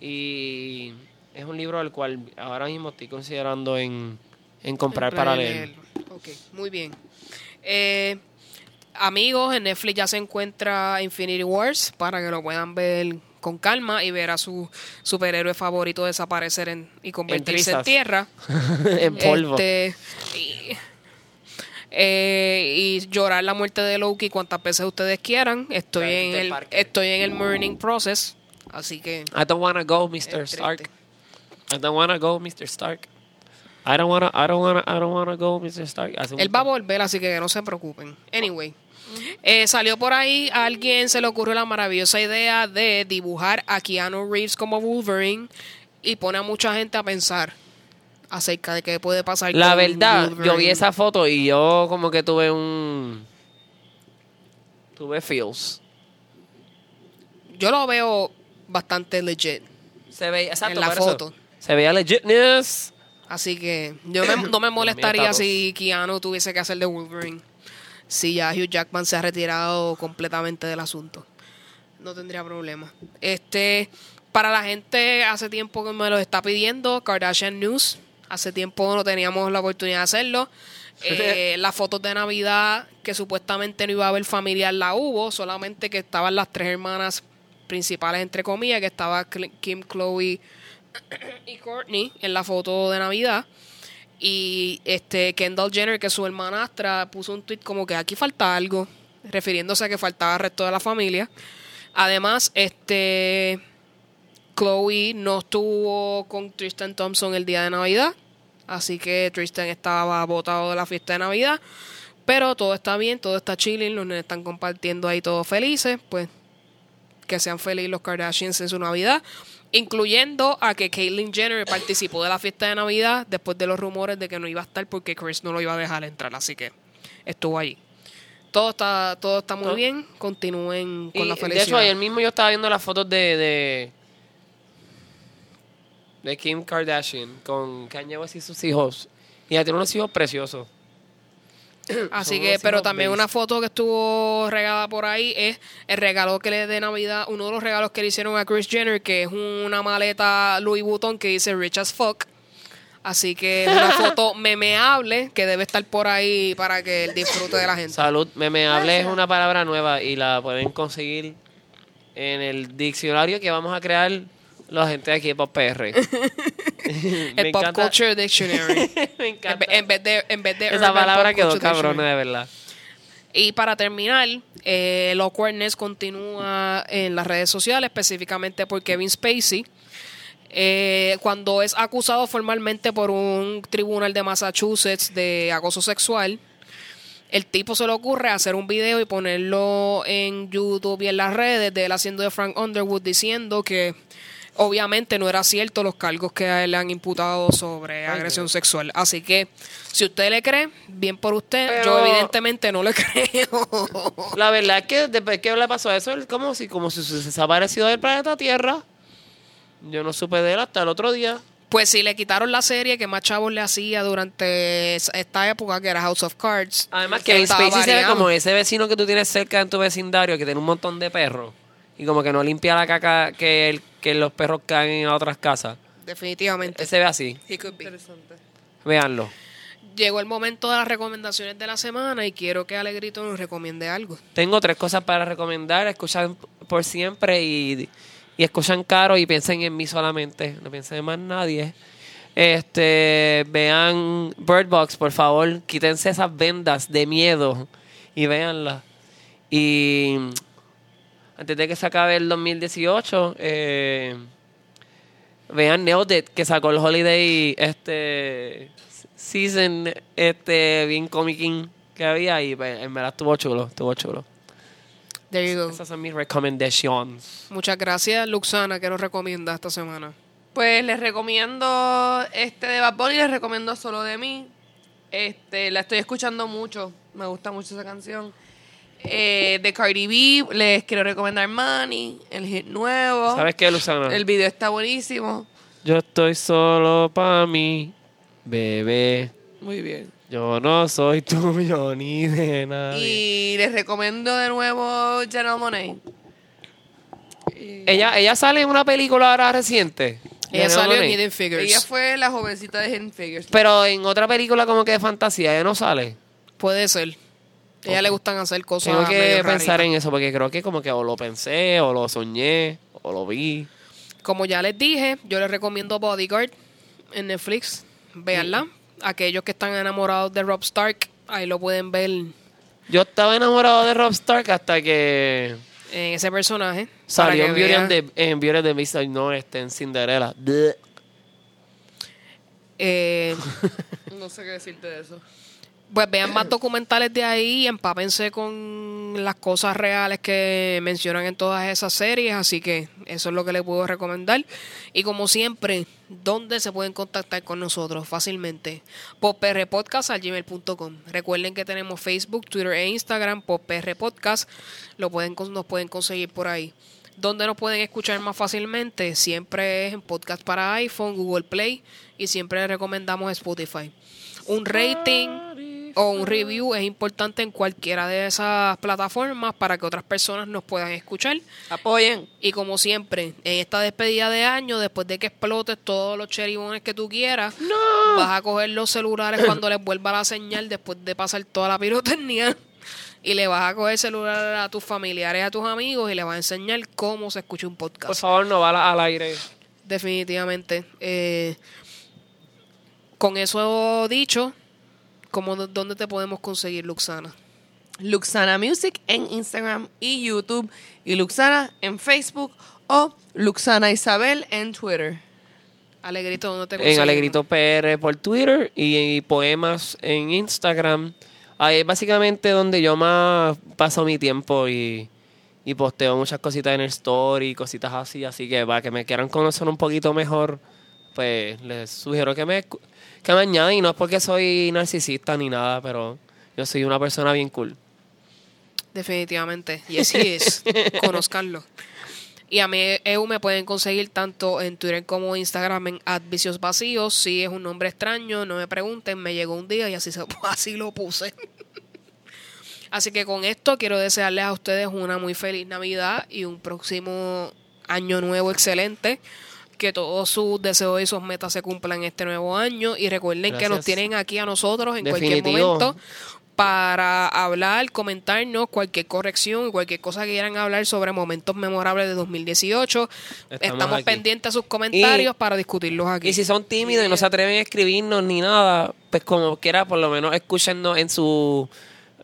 Y es un libro al cual ahora mismo estoy considerando en, en comprar para leer. Ok, muy bien. Eh, amigos, en Netflix ya se encuentra Infinity Wars para que lo puedan ver con calma y ver a su superhéroe favorito desaparecer en, y convertirse en, tierra. en polvo. Este, y, eh, y llorar la muerte de Loki cuantas veces ustedes quieran. Estoy en el estoy en el mourning process, así que I don't wanna go, Mr. Stark. I don't wanna go, Mr. Stark. I don't wanna, I don't wanna, I don't wanna go, Mr. Stark. Hace Él va a volver, así que no se preocupen. Anyway, eh, salió por ahí, a alguien se le ocurrió la maravillosa idea de dibujar a Keanu Reeves como Wolverine y pone a mucha gente a pensar acerca de qué puede pasar. La con verdad, yo vi esa foto y yo como que tuve un... Tuve feels. Yo lo veo bastante legit. Se veía, exacto, En la eso. foto. Se veía legitness. Así que yo me- no me molestaría si Keanu tuviese que hacer de Wolverine. Si ya Hugh Jackman se ha retirado completamente del asunto. No tendría problema. Este, para la gente, hace tiempo que me lo está pidiendo, Kardashian News. Hace tiempo no teníamos la oportunidad de hacerlo. Eh, las fotos de Navidad, que supuestamente no iba a haber familiar, la hubo, solamente que estaban las tres hermanas principales, entre comillas, que estaba Kim, Chloe y Courtney en la foto de Navidad. Y este Kendall Jenner, que su hermanastra, puso un tweet como que aquí falta algo, refiriéndose a que faltaba el resto de la familia. Además, este Chloe no estuvo con Tristan Thompson el día de Navidad, así que Tristan estaba botado de la fiesta de Navidad. Pero todo está bien, todo está chilling, los están compartiendo ahí todos felices, pues que sean felices los Kardashians en su Navidad, incluyendo a que Caitlyn Jenner participó de la fiesta de Navidad después de los rumores de que no iba a estar porque Chris no lo iba a dejar entrar, así que estuvo allí. Todo está, todo está muy bien, continúen con Y, la de felicidad. hecho, ayer mismo yo estaba viendo las fotos de, de, de Kim Kardashian con Kanye West y sus hijos. Y ella tiene unos hijos preciosos. Así que, pero también una foto que estuvo regada por ahí es el regalo que le de Navidad, uno de los regalos que le hicieron a Chris Jenner, que es una maleta Louis Vuitton que dice Rich as fuck. Así que es una foto memeable que debe estar por ahí para que él disfrute de la gente. Salud, memeable es una palabra nueva y la pueden conseguir en el diccionario que vamos a crear la gente de aquí de Pop PR. El Pop encanta- Culture Dictionary. Me en, encanta. ve- en vez de, en vez de Esa Urban palabra Pop quedó Culture cabrona, Dictionary. de verdad. Y para terminar, eh, el awkwardness continúa en las redes sociales, específicamente por Kevin Spacey. Eh, cuando es acusado formalmente por un tribunal de Massachusetts de acoso sexual, el tipo se le ocurre hacer un video y ponerlo en YouTube y en las redes de él haciendo de Frank Underwood diciendo que obviamente no era cierto los cargos que a él le han imputado sobre agresión sexual. Así que si usted le cree, bien por usted. Yo evidentemente no le creo. La verdad es que después que le pasó eso, él como si, como si se desaparecido del planeta Tierra. Yo no supe de él hasta el otro día. Pues si le quitaron la serie que más chavos le hacía durante es- esta época, que era House of Cards. Además que Spacey se ve como ese vecino que tú tienes cerca en tu vecindario que tiene un montón de perros y como que no limpia la caca que, el- que los perros caen en otras casas. Definitivamente. Ese ve así. Interesante. Véanlo. Llegó el momento de las recomendaciones de la semana y quiero que Alegrito nos recomiende algo. Tengo tres cosas para recomendar. Escuchan por siempre y, y escuchan caro y piensen en mí solamente. No piensen en más nadie. Este, vean Bird Box, por favor. Quítense esas vendas de miedo y véanla. Y antes de que se acabe el 2018, eh, vean It, que sacó el Holiday este season este bien comiquín que había y pues, en verdad estuvo chulo, estuvo chulo. There you go. Esas son mis recomendations. Muchas gracias, Luxana, que nos recomienda esta semana. Pues les recomiendo este de Bad Bunny, les recomiendo Solo de mí. Este, la estoy escuchando mucho, me gusta mucho esa canción. Eh, de Cardi B, les quiero recomendar Money, el hit nuevo. ¿Sabes qué, Luzana? El video está buenísimo. Yo estoy solo para mí, bebé. Muy bien. Yo no soy tuyo ni de nadie. Y les recomiendo de nuevo General Monet. Ella, ella sale en una película ahora reciente. Ella salió en. Hidden Figures. Ella fue la jovencita de Hidden Figures. Pero en otra película como que de fantasía, ella no sale. Puede ser. A ella le gustan hacer cosas Tengo que pensar en eso porque creo que como que o lo pensé, o lo soñé, o lo vi. Como ya les dije, yo les recomiendo Bodyguard en Netflix. Véanla. Aquellos que están enamorados de Rob Stark, ahí lo pueden ver en Yo estaba enamorado de Rob Stark hasta que ese personaje. salió en Beauty, and the, en Beauty and the Beast, y no este, en Cinderella. Eh, No sé qué decirte de eso. Pues vean más documentales de ahí y empápense con las cosas reales que mencionan en todas esas series. Así que eso es lo que les puedo recomendar. Y como siempre, ¿dónde se pueden contactar con nosotros? Fácilmente. poprpodcast.gmail.com Recuerden que tenemos Facebook, Twitter e Instagram, poprpodcast. Lo pueden, nos pueden conseguir por ahí. ¿Dónde nos pueden escuchar más fácilmente? Siempre es en podcast para iPhone, Google Play y siempre les recomendamos Spotify. Un rating o un review es importante en cualquiera de esas plataformas para que otras personas nos puedan escuchar. Apoyen. Y como siempre, en esta despedida de año, después de que explotes todos los cheribones que tú quieras, vas a coger los celulares cuando les vuelva la señal después de pasar toda la pirotecnia. Y le vas a coger el celular a tus familiares, a tus amigos y le vas a enseñar cómo se escucha un podcast. Por favor, no va al aire. Definitivamente. Eh, con eso dicho, ¿cómo, ¿dónde te podemos conseguir, Luxana? Luxana Music en Instagram y YouTube. Y Luxana en Facebook o Luxana Isabel en Twitter. Alegrito, ¿dónde te En conseguimos? Alegrito PR por Twitter y, y poemas en Instagram. Ahí es básicamente donde yo más paso mi tiempo y, y posteo muchas cositas en el story, cositas así. Así que para que me quieran conocer un poquito mejor, pues les sugiero que me, que me añadan. Y no es porque soy narcisista ni nada, pero yo soy una persona bien cool. Definitivamente. Y así es. Conozcanlo. Y a mí, EU me pueden conseguir tanto en Twitter como Instagram en Advicios Vacíos. Si es un nombre extraño, no me pregunten. Me llegó un día y así, se, así lo puse. Así que con esto quiero desearles a ustedes una muy feliz Navidad y un próximo año nuevo excelente. Que todos sus deseos y sus metas se cumplan este nuevo año. Y recuerden que nos tienen aquí a nosotros en cualquier momento para hablar, comentarnos cualquier corrección, cualquier cosa que quieran hablar sobre momentos memorables de 2018. Estamos Estamos, pendientes a sus comentarios Y- para discutirlos aquí. Y si son tímidos y no se atreven a escribirnos ni nada, pues como quiera, por lo menos escúchenos en sus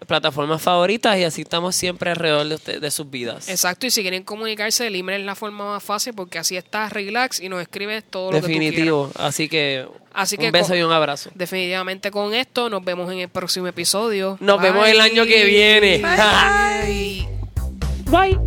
plataformas favoritas y así estamos siempre alrededor de, usted- de sus vidas. Exacto, y si quieren comunicarse, el email es la forma más fácil porque así está relax y nos escribes todo lo que tú quieras. Definitivo. Así que Así un que beso con- y un abrazo. Definitivamente con esto, nos vemos en el próximo episodio. Nos vemos el año que viene. Bye. Bye.